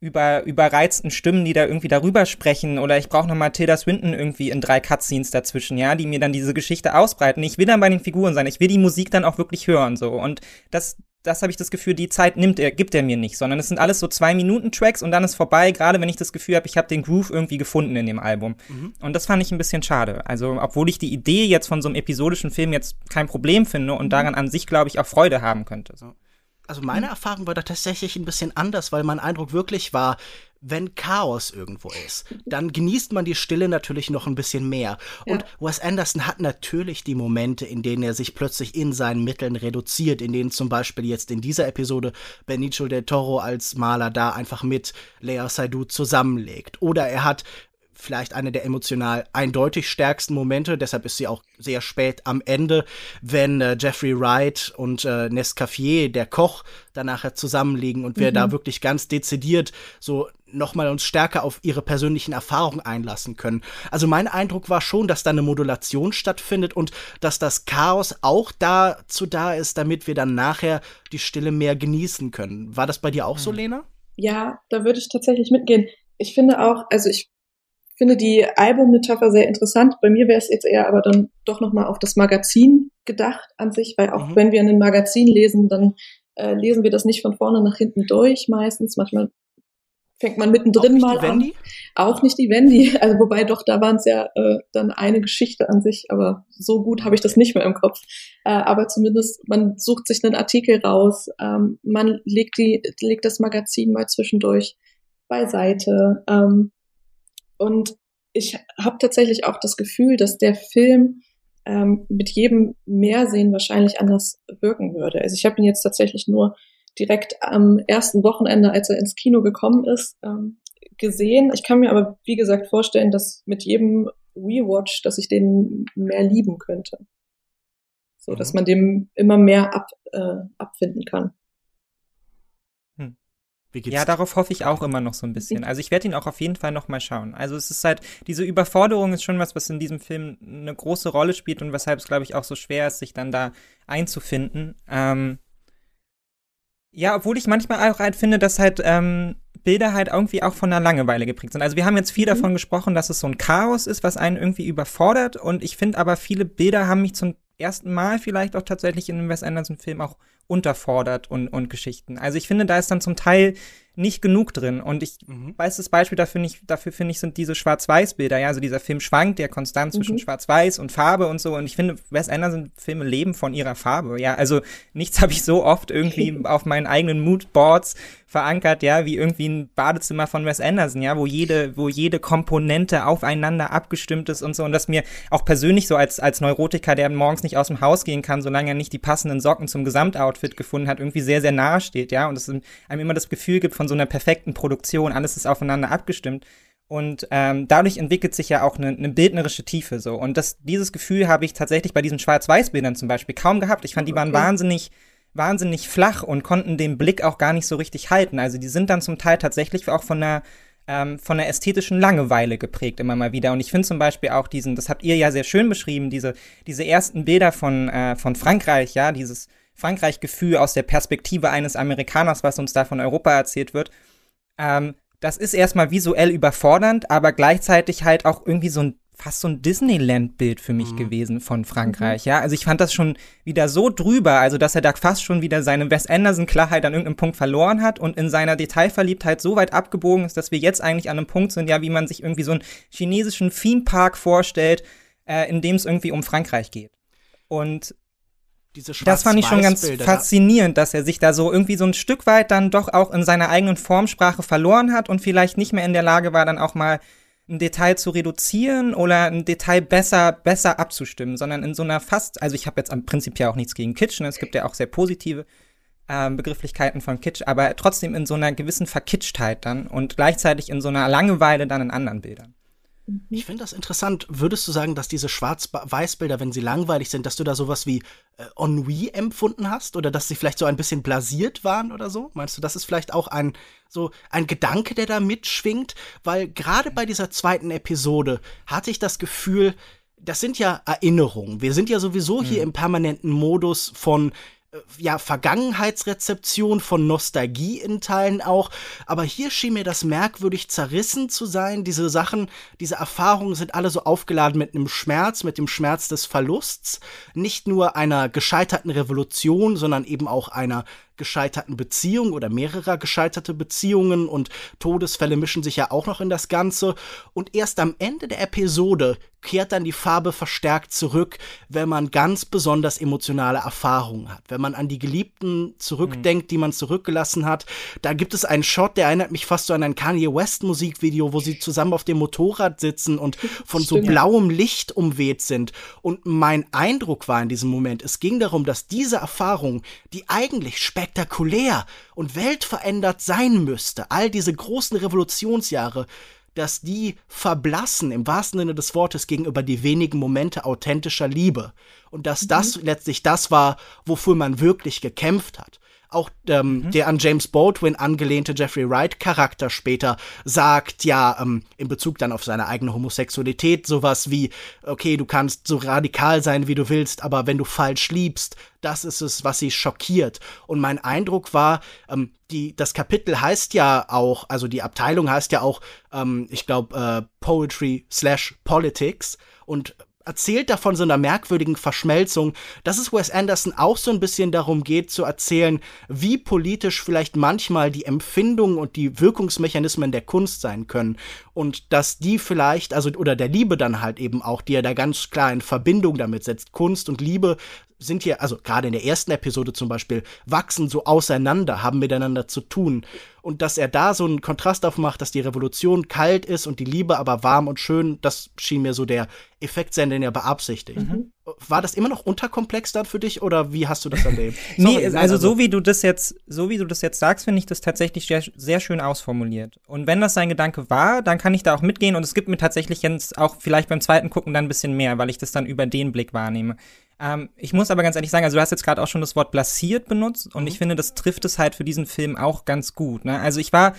über überreizten Stimmen, die da irgendwie darüber sprechen oder ich brauche nochmal Tilda Swinton irgendwie in drei Cutscenes dazwischen, ja, die mir dann diese Geschichte ausbreiten. Ich will dann bei den Figuren sein, ich will die Musik dann auch wirklich hören so und das das habe ich das Gefühl, die Zeit nimmt er, gibt er mir nicht, sondern es sind alles so zwei Minuten Tracks und dann ist vorbei, gerade wenn ich das Gefühl habe, ich habe den Groove irgendwie gefunden in dem Album. Mhm. Und das fand ich ein bisschen schade. Also, obwohl ich die Idee jetzt von so einem episodischen Film jetzt kein Problem finde und daran an sich, glaube ich, auch Freude haben könnte. So. Also meine hm. Erfahrung war da tatsächlich ein bisschen anders, weil mein Eindruck wirklich war, wenn Chaos irgendwo ist, dann genießt man die Stille natürlich noch ein bisschen mehr. Und ja. Wes Anderson hat natürlich die Momente, in denen er sich plötzlich in seinen Mitteln reduziert, in denen zum Beispiel jetzt in dieser Episode Benicio del Toro als Maler da einfach mit Lea Seydoux zusammenlegt. Oder er hat vielleicht eine der emotional eindeutig stärksten Momente. Deshalb ist sie auch sehr spät am Ende, wenn äh, Jeffrey Wright und äh, Nescaffier, der Koch, danach zusammenliegen und wir mhm. da wirklich ganz dezidiert so nochmal uns stärker auf ihre persönlichen Erfahrungen einlassen können. Also mein Eindruck war schon, dass da eine Modulation stattfindet und dass das Chaos auch dazu da ist, damit wir dann nachher die Stille mehr genießen können. War das bei dir auch mhm. so, Lena? Ja, da würde ich tatsächlich mitgehen. Ich finde auch, also ich finde die Albummetapher sehr interessant. Bei mir wäre es jetzt eher aber dann doch nochmal auf das Magazin gedacht an sich, weil auch mhm. wenn wir ein Magazin lesen, dann äh, lesen wir das nicht von vorne nach hinten durch meistens. Manchmal fängt man mittendrin mal an. Wendy? Auch nicht die Wendy. (laughs) Also wobei doch, da waren es ja äh, dann eine Geschichte an sich, aber so gut habe ich das nicht mehr im Kopf. Äh, aber zumindest, man sucht sich einen Artikel raus, ähm, man legt, die, legt das Magazin mal zwischendurch beiseite. Ähm, und ich habe tatsächlich auch das Gefühl, dass der Film ähm, mit jedem Mehrsehen wahrscheinlich anders wirken würde. Also ich habe ihn jetzt tatsächlich nur direkt am ersten Wochenende, als er ins Kino gekommen ist, ähm, gesehen. Ich kann mir aber, wie gesagt, vorstellen, dass mit jedem Rewatch, dass ich den mehr lieben könnte. So, dass mhm. man dem immer mehr ab, äh, abfinden kann. Ja, darauf hoffe ich auch immer noch so ein bisschen. Also ich werde ihn auch auf jeden Fall noch mal schauen. Also es ist halt, diese Überforderung ist schon was, was in diesem Film eine große Rolle spielt und weshalb es, glaube ich, auch so schwer ist, sich dann da einzufinden. Ähm ja, obwohl ich manchmal auch halt finde, dass halt ähm, Bilder halt irgendwie auch von der Langeweile geprägt sind. Also wir haben jetzt viel mhm. davon gesprochen, dass es so ein Chaos ist, was einen irgendwie überfordert. Und ich finde aber, viele Bilder haben mich zum ersten Mal vielleicht auch tatsächlich in einem Wes Anderson-Film auch unterfordert und, und Geschichten. Also ich finde, da ist dann zum Teil nicht genug drin. Und ich mhm. weiß, das Beispiel dafür nicht, dafür finde ich, sind diese Schwarz-Weiß-Bilder. Ja, also dieser Film schwankt der konstant zwischen mhm. Schwarz-Weiß und Farbe und so. Und ich finde, Wes Anderson-Filme leben von ihrer Farbe. Ja, also nichts (laughs) habe ich so oft irgendwie (laughs) auf meinen eigenen Moodboards verankert, ja, wie irgendwie ein Badezimmer von Wes Anderson, ja, wo jede, wo jede Komponente aufeinander abgestimmt ist und so. Und das mir auch persönlich so als, als Neurotiker, der morgens nicht aus dem Haus gehen kann, solange er nicht die passenden Socken zum Gesamtoutfit gefunden hat, irgendwie sehr, sehr nahe steht, ja. Und es einem immer das Gefühl gibt von so einer perfekten Produktion, alles ist aufeinander abgestimmt. Und ähm, dadurch entwickelt sich ja auch eine, eine bildnerische Tiefe so. Und das, dieses Gefühl habe ich tatsächlich bei diesen Schwarz-Weiß-Bildern zum Beispiel kaum gehabt. Ich fand, die waren wahnsinnig, wahnsinnig flach und konnten den Blick auch gar nicht so richtig halten. Also die sind dann zum Teil tatsächlich auch von einer ähm, von einer ästhetischen Langeweile geprägt immer mal wieder. Und ich finde zum Beispiel auch diesen, das habt ihr ja sehr schön beschrieben, diese, diese ersten Bilder von, äh, von Frankreich, ja, dieses Frankreich-Gefühl aus der Perspektive eines Amerikaners, was uns da von Europa erzählt wird. Ähm, das ist erstmal visuell überfordernd, aber gleichzeitig halt auch irgendwie so ein fast so ein Disneyland-Bild für mich mhm. gewesen von Frankreich, mhm. ja. Also ich fand das schon wieder so drüber, also dass er da fast schon wieder seine Wes Anderson-Klarheit an irgendeinem Punkt verloren hat und in seiner Detailverliebtheit so weit abgebogen ist, dass wir jetzt eigentlich an einem Punkt sind, ja, wie man sich irgendwie so einen chinesischen Theme-Park vorstellt, äh, in dem es irgendwie um Frankreich geht. Und das fand ich schon ganz faszinierend, dass er sich da so irgendwie so ein Stück weit dann doch auch in seiner eigenen Formsprache verloren hat und vielleicht nicht mehr in der Lage war, dann auch mal ein Detail zu reduzieren oder ein Detail besser, besser abzustimmen, sondern in so einer fast, also ich habe jetzt am Prinzip ja auch nichts gegen Kitsch, ne? es gibt ja auch sehr positive äh, Begrifflichkeiten von Kitsch, aber trotzdem in so einer gewissen Verkitschtheit dann und gleichzeitig in so einer Langeweile dann in anderen Bildern. Mhm. Ich finde das interessant. Würdest du sagen, dass diese Schwarz-Weiß-Bilder, wenn sie langweilig sind, dass du da sowas wie äh, Ennui empfunden hast oder dass sie vielleicht so ein bisschen blasiert waren oder so? Meinst du, das ist vielleicht auch ein so ein Gedanke, der da mitschwingt? Weil gerade bei dieser zweiten Episode hatte ich das Gefühl, das sind ja Erinnerungen. Wir sind ja sowieso hier mhm. im permanenten Modus von ja, Vergangenheitsrezeption von Nostalgie in Teilen auch. Aber hier schien mir das merkwürdig zerrissen zu sein. Diese Sachen, diese Erfahrungen sind alle so aufgeladen mit einem Schmerz, mit dem Schmerz des Verlusts. Nicht nur einer gescheiterten Revolution, sondern eben auch einer gescheiterten Beziehung oder mehrerer gescheiterte Beziehungen und Todesfälle mischen sich ja auch noch in das Ganze. Und erst am Ende der Episode kehrt dann die Farbe verstärkt zurück, wenn man ganz besonders emotionale Erfahrungen hat. Wenn man an die Geliebten zurückdenkt, mhm. die man zurückgelassen hat. Da gibt es einen Shot, der erinnert mich fast so an ein Kanye West Musikvideo, wo sie zusammen auf dem Motorrad sitzen und von Stimmt. so blauem Licht umweht sind. Und mein Eindruck war in diesem Moment, es ging darum, dass diese Erfahrung, die eigentlich spektakulär und weltverändert sein müsste, all diese großen Revolutionsjahre, dass die verblassen im wahrsten Sinne des Wortes gegenüber die wenigen Momente authentischer Liebe und dass mhm. das letztlich das war, wofür man wirklich gekämpft hat. Auch ähm, mhm. der an James Baldwin angelehnte Jeffrey Wright Charakter später sagt ja ähm, in Bezug dann auf seine eigene Homosexualität sowas wie okay du kannst so radikal sein wie du willst aber wenn du falsch liebst das ist es was sie schockiert und mein Eindruck war ähm, die das Kapitel heißt ja auch also die Abteilung heißt ja auch ähm, ich glaube äh, Poetry slash Politics und erzählt davon so einer merkwürdigen Verschmelzung, dass es Wes Anderson auch so ein bisschen darum geht zu erzählen, wie politisch vielleicht manchmal die Empfindungen und die Wirkungsmechanismen der Kunst sein können und dass die vielleicht, also oder der Liebe dann halt eben auch, die er da ganz klar in Verbindung damit setzt. Kunst und Liebe sind hier, also gerade in der ersten Episode zum Beispiel, wachsen so auseinander, haben miteinander zu tun. Und dass er da so einen Kontrast aufmacht, dass die Revolution kalt ist und die Liebe aber warm und schön, das schien mir so der Effekt sein, den er beabsichtigt. Mhm. War das immer noch unterkomplex dann für dich oder wie hast du das erlebt? (laughs) nee, also, also so wie du das jetzt, so wie du das jetzt sagst, finde ich das tatsächlich sehr, sehr schön ausformuliert. Und wenn das sein Gedanke war, dann kann ich da auch mitgehen und es gibt mir tatsächlich jetzt auch vielleicht beim zweiten Gucken dann ein bisschen mehr, weil ich das dann über den Blick wahrnehme. Ähm, ich muss aber ganz ehrlich sagen, also du hast jetzt gerade auch schon das Wort blasiert benutzt und mhm. ich finde, das trifft es halt für diesen Film auch ganz gut. Ne? Also ich war,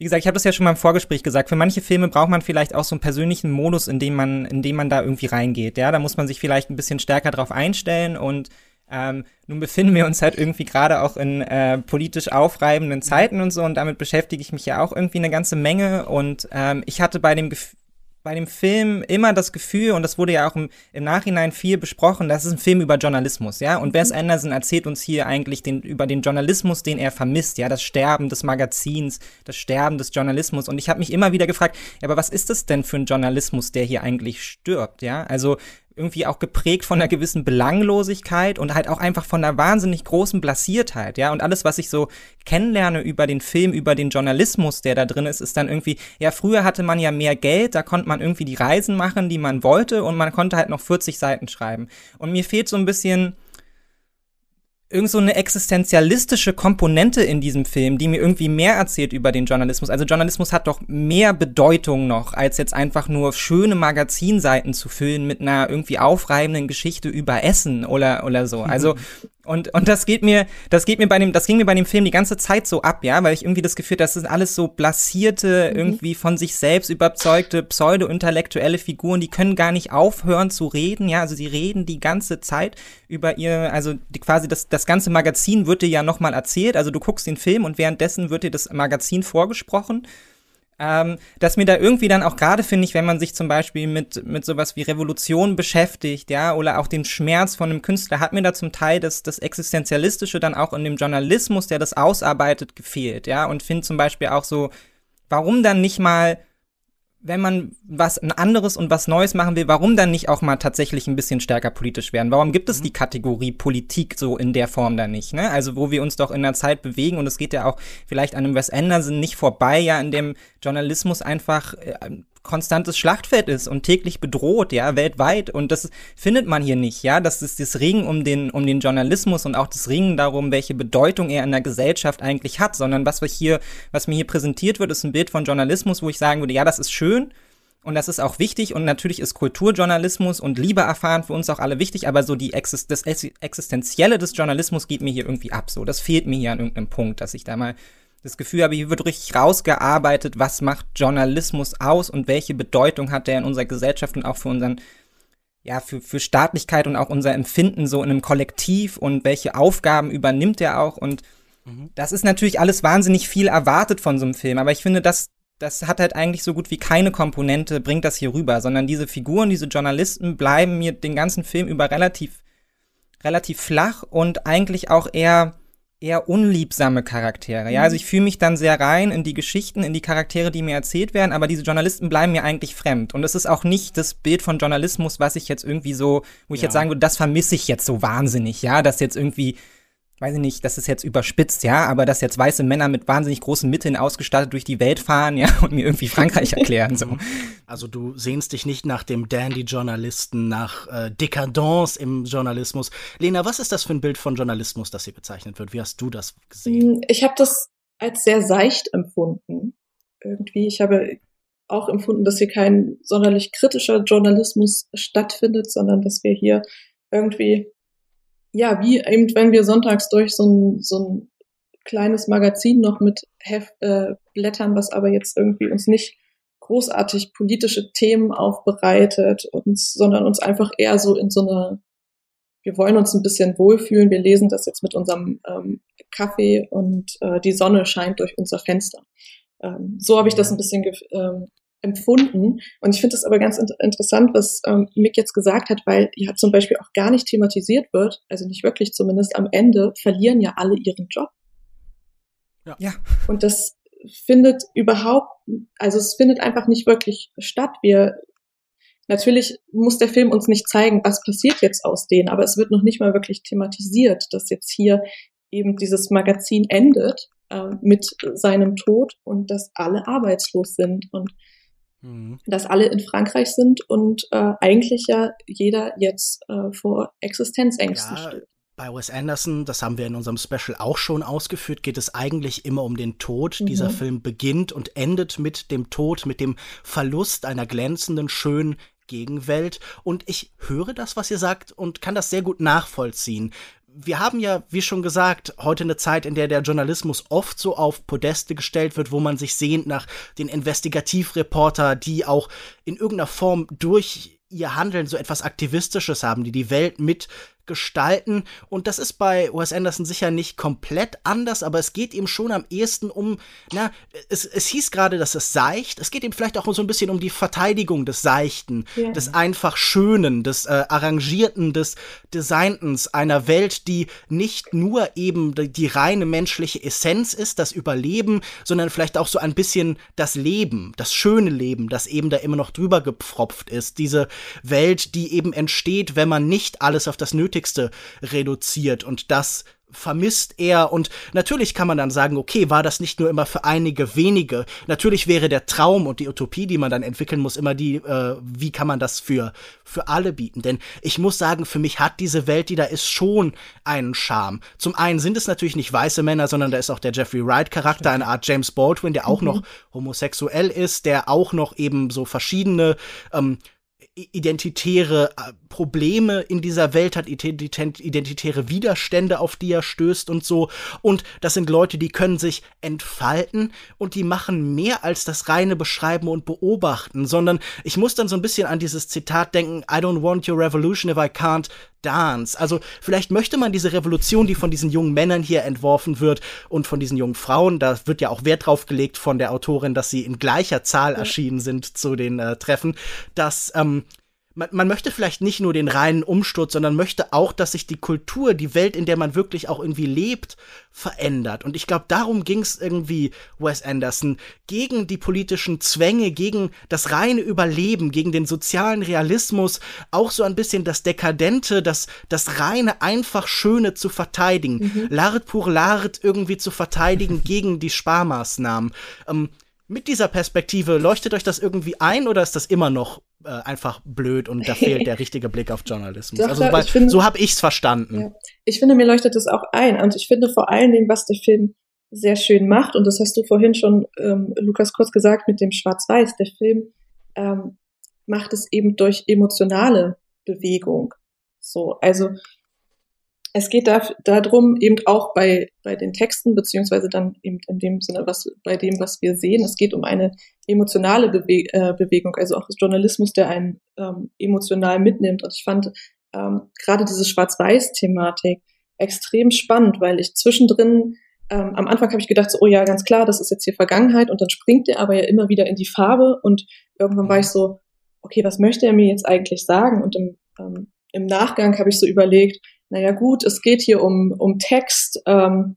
wie gesagt, ich habe das ja schon mal im Vorgespräch gesagt, für manche Filme braucht man vielleicht auch so einen persönlichen Modus, in dem man, in dem man da irgendwie reingeht. Ja, da muss man sich vielleicht ein bisschen stärker drauf einstellen und Ähm, nun befinden wir uns halt irgendwie gerade auch in äh, politisch aufreibenden Zeiten und so und damit beschäftige ich mich ja auch irgendwie eine ganze Menge und ähm, ich hatte bei dem Gefühl, bei dem Film immer das Gefühl, und das wurde ja auch im, im, Nachhinein viel besprochen, das ist ein Film über Journalismus, ja. Und Wes mhm. Anderson erzählt uns hier eigentlich den, über den Journalismus, den er vermisst, ja, das Sterben des Magazins, das Sterben des Journalismus. Und ich habe mich immer wieder gefragt, ja, aber was ist das denn für ein Journalismus, der hier eigentlich stirbt, ja? Also irgendwie auch geprägt von einer gewissen Belanglosigkeit und halt auch einfach von einer wahnsinnig großen Blasiertheit, ja. Und alles, was ich so kennenlerne über den Film, über den Journalismus, der da drin ist, ist dann irgendwie, ja, früher hatte man ja mehr Geld, da konnte man irgendwie die Reisen machen, die man wollte und man konnte halt noch 40 Seiten schreiben. Und mir fehlt so ein bisschen, irgend so eine existenzialistische Komponente in diesem Film, die mir irgendwie mehr erzählt über den Journalismus. Also Journalismus hat doch mehr Bedeutung noch, als jetzt einfach nur schöne Magazinseiten zu füllen mit einer irgendwie aufreibenden Geschichte über Essen oder, oder so. Also (laughs) und, und das geht mir, das geht mir bei dem, das ging mir bei dem Film die ganze Zeit so ab, ja, weil ich irgendwie das Gefühl, das sind alles so blasierte, mhm. irgendwie von sich selbst überzeugte, pseudo-intellektuelle Figuren, die können gar nicht aufhören zu reden, ja, also sie reden die ganze Zeit über ihr, also die, quasi das, das ganze Magazin wird dir ja nochmal erzählt, also du guckst den Film und währenddessen wird dir das Magazin vorgesprochen ähm, dass mir da irgendwie dann auch gerade finde ich, wenn man sich zum Beispiel mit, mit sowas wie Revolution beschäftigt, ja, oder auch den Schmerz von einem Künstler, hat mir da zum Teil das, das Existenzialistische dann auch in dem Journalismus, der das ausarbeitet, gefehlt, ja, und finde zum Beispiel auch so, warum dann nicht mal wenn man was ein anderes und was Neues machen will, warum dann nicht auch mal tatsächlich ein bisschen stärker politisch werden? Warum gibt es mhm. die Kategorie Politik so in der Form da nicht? Ne? Also wo wir uns doch in der Zeit bewegen und es geht ja auch vielleicht an einem Wes Anderson nicht vorbei, ja, in dem Journalismus einfach äh, konstantes Schlachtfeld ist und täglich bedroht, ja, weltweit. Und das findet man hier nicht, ja. Das ist das Ringen um den, um den Journalismus und auch das Ringen darum, welche Bedeutung er in der Gesellschaft eigentlich hat, sondern was wir hier, was mir hier präsentiert wird, ist ein Bild von Journalismus, wo ich sagen würde, ja, das ist schön. Und das ist auch wichtig und natürlich ist Kulturjournalismus und Liebe erfahren für uns auch alle wichtig, aber so die Exist das Existenzielle des Journalismus geht mir hier irgendwie ab. So, das fehlt mir hier an irgendeinem Punkt, dass ich da mal das Gefühl habe, hier wird richtig rausgearbeitet, was macht Journalismus aus und welche Bedeutung hat der in unserer Gesellschaft und auch für unseren, ja, für, für Staatlichkeit und auch unser Empfinden so in einem Kollektiv und welche Aufgaben übernimmt er auch und mhm. das ist natürlich alles wahnsinnig viel erwartet von so einem Film, aber ich finde, das, das hat halt eigentlich so gut wie keine Komponente, bringt das hier rüber, sondern diese Figuren, diese Journalisten bleiben mir den ganzen Film über relativ, relativ flach und eigentlich auch eher, eher unliebsame Charaktere. Ja, also ich fühle mich dann sehr rein in die Geschichten, in die Charaktere, die mir erzählt werden, aber diese Journalisten bleiben mir eigentlich fremd. Und es ist auch nicht das Bild von Journalismus, was ich jetzt irgendwie so, wo ich ja. jetzt sagen würde, das vermisse ich jetzt so wahnsinnig, ja, dass jetzt irgendwie weiß ich nicht, das ist jetzt überspitzt, ja, aber dass jetzt weiße Männer mit wahnsinnig großen Mitteln ausgestattet durch die Welt fahren, ja, (laughs) und mir irgendwie Frankreich erklären, so. Also du sehnst dich nicht nach dem Dandy-Journalisten, nach äh, Dekadence im Journalismus. Lena, was ist das für ein Bild von Journalismus, das hier bezeichnet wird? Wie hast du das gesehen? Hm, ich habe das als sehr seicht empfunden. Irgendwie, ich habe auch empfunden, dass hier kein sonderlich kritischer Journalismus stattfindet, sondern dass wir hier irgendwie ja, wie eben, wenn wir sonntags durch so ein, so ein kleines Magazin noch mit Heft, äh, blättern, was aber jetzt irgendwie uns nicht großartig politische Themen aufbereitet, uns, sondern uns einfach eher so in so eine, wir wollen uns ein bisschen wohlfühlen, wir lesen das jetzt mit unserem ähm, Kaffee und äh, die Sonne scheint durch unser Fenster. Ähm, so habe ich das ein bisschen ähm, empfunden. Und ich finde es aber ganz inter interessant, was ähm, Mick jetzt gesagt hat, weil ja zum Beispiel auch gar nicht thematisiert wird, also nicht wirklich zumindest am Ende, verlieren ja alle ihren Job. Ja. ja. Und das findet überhaupt, also es findet einfach nicht wirklich statt. Wir Natürlich muss der Film uns nicht zeigen, was passiert jetzt aus denen, aber es wird noch nicht mal wirklich thematisiert, dass jetzt hier eben dieses Magazin endet äh, mit seinem Tod und dass alle arbeitslos sind. Und Mhm. Dass alle in Frankreich sind und äh, eigentlich ja jeder jetzt äh, vor Existenzängsten ja, steht. Bei Wes Anderson, das haben wir in unserem Special auch schon ausgeführt, geht es eigentlich immer um den Tod. Mhm. Dieser Film beginnt und endet mit dem Tod, mit dem Verlust einer glänzenden, schönen Gegenwelt. Und ich höre das, was ihr sagt und kann das sehr gut nachvollziehen wir haben ja, wie schon gesagt, heute eine Zeit, in der der Journalismus oft so auf Podeste gestellt wird, wo man sich sehnt nach den Investigativreporter, die auch in irgendeiner Form durch ihr Handeln so etwas Aktivistisches haben, die die Welt mit gestalten. Und das ist bei Wes Anderson sicher nicht komplett anders, aber es geht ihm schon am ehesten um, na, es, es hieß gerade, dass es seicht. Es geht ihm vielleicht auch so ein bisschen um die Verteidigung des Seichten, ja. des einfach Schönen, des äh, Arrangierten, des Designens einer Welt, die nicht nur eben die, die reine menschliche Essenz ist, das Überleben, sondern vielleicht auch so ein bisschen das Leben, das schöne Leben, das eben da immer noch drüber gepfropft ist. Diese Welt, die eben entsteht, wenn man nicht alles auf das Nötige Wichtigste reduziert und das vermisst er und natürlich kann man dann sagen, okay, war das nicht nur immer für einige wenige. Natürlich wäre der Traum und die Utopie, die man dann entwickeln muss, immer die, äh, wie kann man das für für alle bieten? Denn ich muss sagen, für mich hat diese Welt, die da ist, schon einen Charme. Zum einen sind es natürlich nicht weiße Männer, sondern da ist auch der Jeffrey Wright Charakter, eine Art James Baldwin, der auch mhm. noch homosexuell ist, der auch noch eben so verschiedene ähm, identitäre äh, Probleme in dieser Welt hat, identitäre Widerstände, auf die er stößt und so. Und das sind Leute, die können sich entfalten und die machen mehr als das reine Beschreiben und Beobachten, sondern ich muss dann so ein bisschen an dieses Zitat denken, I don't want your revolution if I can't dance. Also vielleicht möchte man diese Revolution, die von diesen jungen Männern hier entworfen wird und von diesen jungen Frauen, da wird ja auch Wert drauf gelegt von der Autorin, dass sie in gleicher Zahl erschienen sind zu den äh, Treffen, dass ähm, man, man möchte vielleicht nicht nur den reinen Umsturz, sondern möchte auch, dass sich die Kultur, die Welt, in der man wirklich auch irgendwie lebt, verändert. Und ich glaube, darum ging es irgendwie Wes Anderson. Gegen die politischen Zwänge, gegen das reine Überleben, gegen den sozialen Realismus, auch so ein bisschen das Dekadente, das, das reine, einfach Schöne zu verteidigen. Mhm. L'art pour l'art irgendwie zu verteidigen (laughs) gegen die Sparmaßnahmen. Ähm, mit dieser Perspektive, leuchtet euch das irgendwie ein oder ist das immer noch äh, einfach blöd und da fehlt der (laughs) richtige Blick auf Journalismus? Doch, also, weil, finde, so habe ich's verstanden. Ja. Ich finde, mir leuchtet das auch ein und ich finde vor allen Dingen, was der Film sehr schön macht und das hast du vorhin schon, ähm, Lukas, kurz gesagt mit dem Schwarz-Weiß. Der Film ähm, macht es eben durch emotionale Bewegung. So, also es geht da, darum, eben auch bei, bei den Texten, beziehungsweise dann eben in dem Sinne, was bei dem, was wir sehen, es geht um eine emotionale Bewe äh, Bewegung, also auch Journalismus, der einen ähm, emotional mitnimmt. Und ich fand ähm, gerade diese Schwarz-Weiß-Thematik extrem spannend, weil ich zwischendrin ähm, am Anfang habe ich gedacht, so, oh ja, ganz klar, das ist jetzt hier Vergangenheit und dann springt er aber ja immer wieder in die Farbe und irgendwann war ich so, okay, was möchte er mir jetzt eigentlich sagen? Und im, ähm, im Nachgang habe ich so überlegt, naja gut, es geht hier um, um Text. Ähm,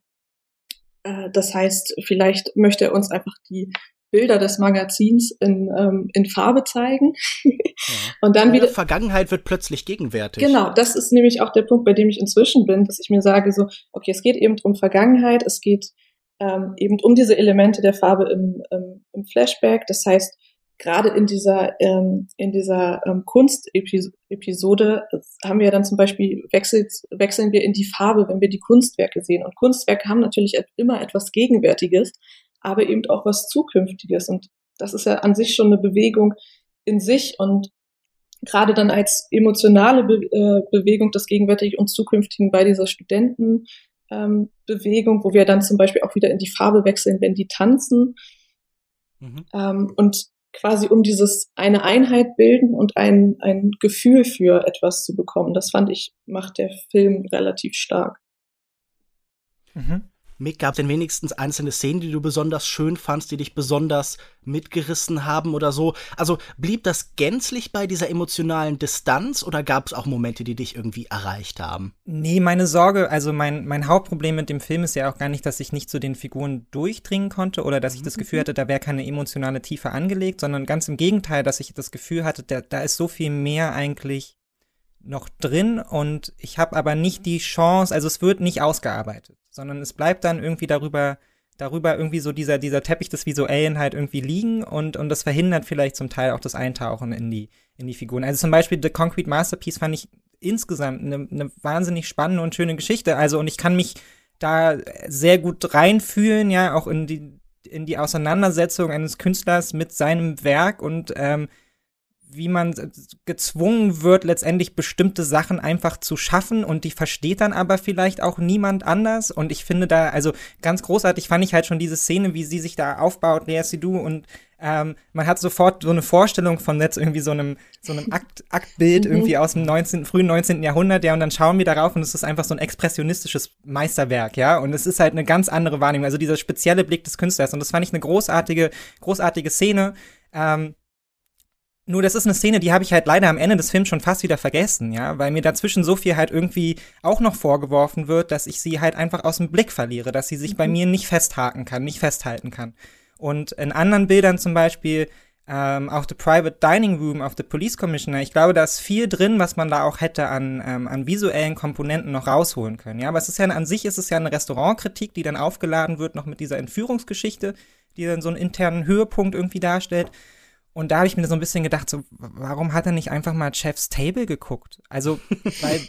äh, das heißt, vielleicht möchte er uns einfach die Bilder des Magazins in, ähm, in Farbe zeigen. Ja. (laughs) Und dann wieder. Vergangenheit wird plötzlich gegenwärtig. Genau, das ist nämlich auch der Punkt, bei dem ich inzwischen bin, dass ich mir sage, so, okay, es geht eben um Vergangenheit, es geht ähm, eben um diese Elemente der Farbe im, im, im Flashback. Das heißt, gerade in dieser, ähm, in dieser ähm, Kunstepisode haben wir dann zum Beispiel wechselt, wechseln wir in die Farbe, wenn wir die Kunstwerke sehen. Und Kunstwerke haben natürlich immer etwas Gegenwärtiges, aber eben auch was Zukünftiges. Und das ist ja an sich schon eine Bewegung in sich und gerade dann als emotionale Be äh, Bewegung des Gegenwärtigen und Zukünftigen bei dieser Studentenbewegung, ähm, Bewegung, wo wir dann zum Beispiel auch wieder in die Farbe wechseln, wenn die tanzen. Mhm. Ähm, und quasi um dieses eine Einheit bilden und ein, ein Gefühl für etwas zu bekommen. Das fand ich, macht der Film relativ stark. Mhm. Mick, gab es denn wenigstens einzelne Szenen, die du besonders schön fandst, die dich besonders mitgerissen haben oder so? Also blieb das gänzlich bei dieser emotionalen Distanz oder gab es auch Momente, die dich irgendwie erreicht haben? Nee, meine Sorge, also mein, mein Hauptproblem mit dem Film ist ja auch gar nicht, dass ich nicht zu den Figuren durchdringen konnte oder dass ich das Gefühl hatte, da wäre keine emotionale Tiefe angelegt, sondern ganz im Gegenteil, dass ich das Gefühl hatte, da, da ist so viel mehr eigentlich noch drin und ich habe aber nicht die Chance, also es wird nicht ausgearbeitet, sondern es bleibt dann irgendwie darüber, darüber irgendwie so dieser, dieser Teppich des Visuellen halt irgendwie liegen und, und das verhindert vielleicht zum Teil auch das Eintauchen in die, in die Figuren. Also zum Beispiel The Concrete Masterpiece fand ich insgesamt eine, eine wahnsinnig spannende und schöne Geschichte. Also und ich kann mich da sehr gut reinfühlen, ja, auch in die, in die Auseinandersetzung eines Künstlers mit seinem Werk und ähm, wie man gezwungen wird, letztendlich bestimmte Sachen einfach zu schaffen und die versteht dann aber vielleicht auch niemand anders. Und ich finde da, also ganz großartig fand ich halt schon diese Szene, wie sie sich da aufbaut, Lea Seydoux und ähm, man hat sofort so eine Vorstellung von jetzt irgendwie so einem, so einem (laughs) Akt, Aktbild Mhm. irgendwie aus dem 19., frühen 19. Jahrhundert, ja, und dann schauen wir darauf und es ist einfach so ein expressionistisches Meisterwerk, ja, und es ist halt eine ganz andere Wahrnehmung, also dieser spezielle Blick des Künstlers und das fand ich eine großartige, großartige Szene, ähm, nur das ist eine Szene, die habe ich halt leider am Ende des Films schon fast wieder vergessen, ja, weil mir dazwischen so viel halt irgendwie auch noch vorgeworfen wird, dass ich sie halt einfach aus dem Blick verliere, dass sie sich bei mir nicht festhaken kann, nicht festhalten kann. Und in anderen Bildern zum Beispiel ähm, auch The Private Dining Room of the Police Commissioner, ich glaube, da ist viel drin, was man da auch hätte an, ähm, an visuellen Komponenten noch rausholen können. Ja, aber es ist ja an sich ist es ja eine Restaurantkritik, die dann aufgeladen wird, noch mit dieser Entführungsgeschichte, die dann so einen internen Höhepunkt irgendwie darstellt. Und da habe ich mir so ein bisschen gedacht, so, warum hat er nicht einfach mal Chef's Table geguckt? Also, (laughs) weil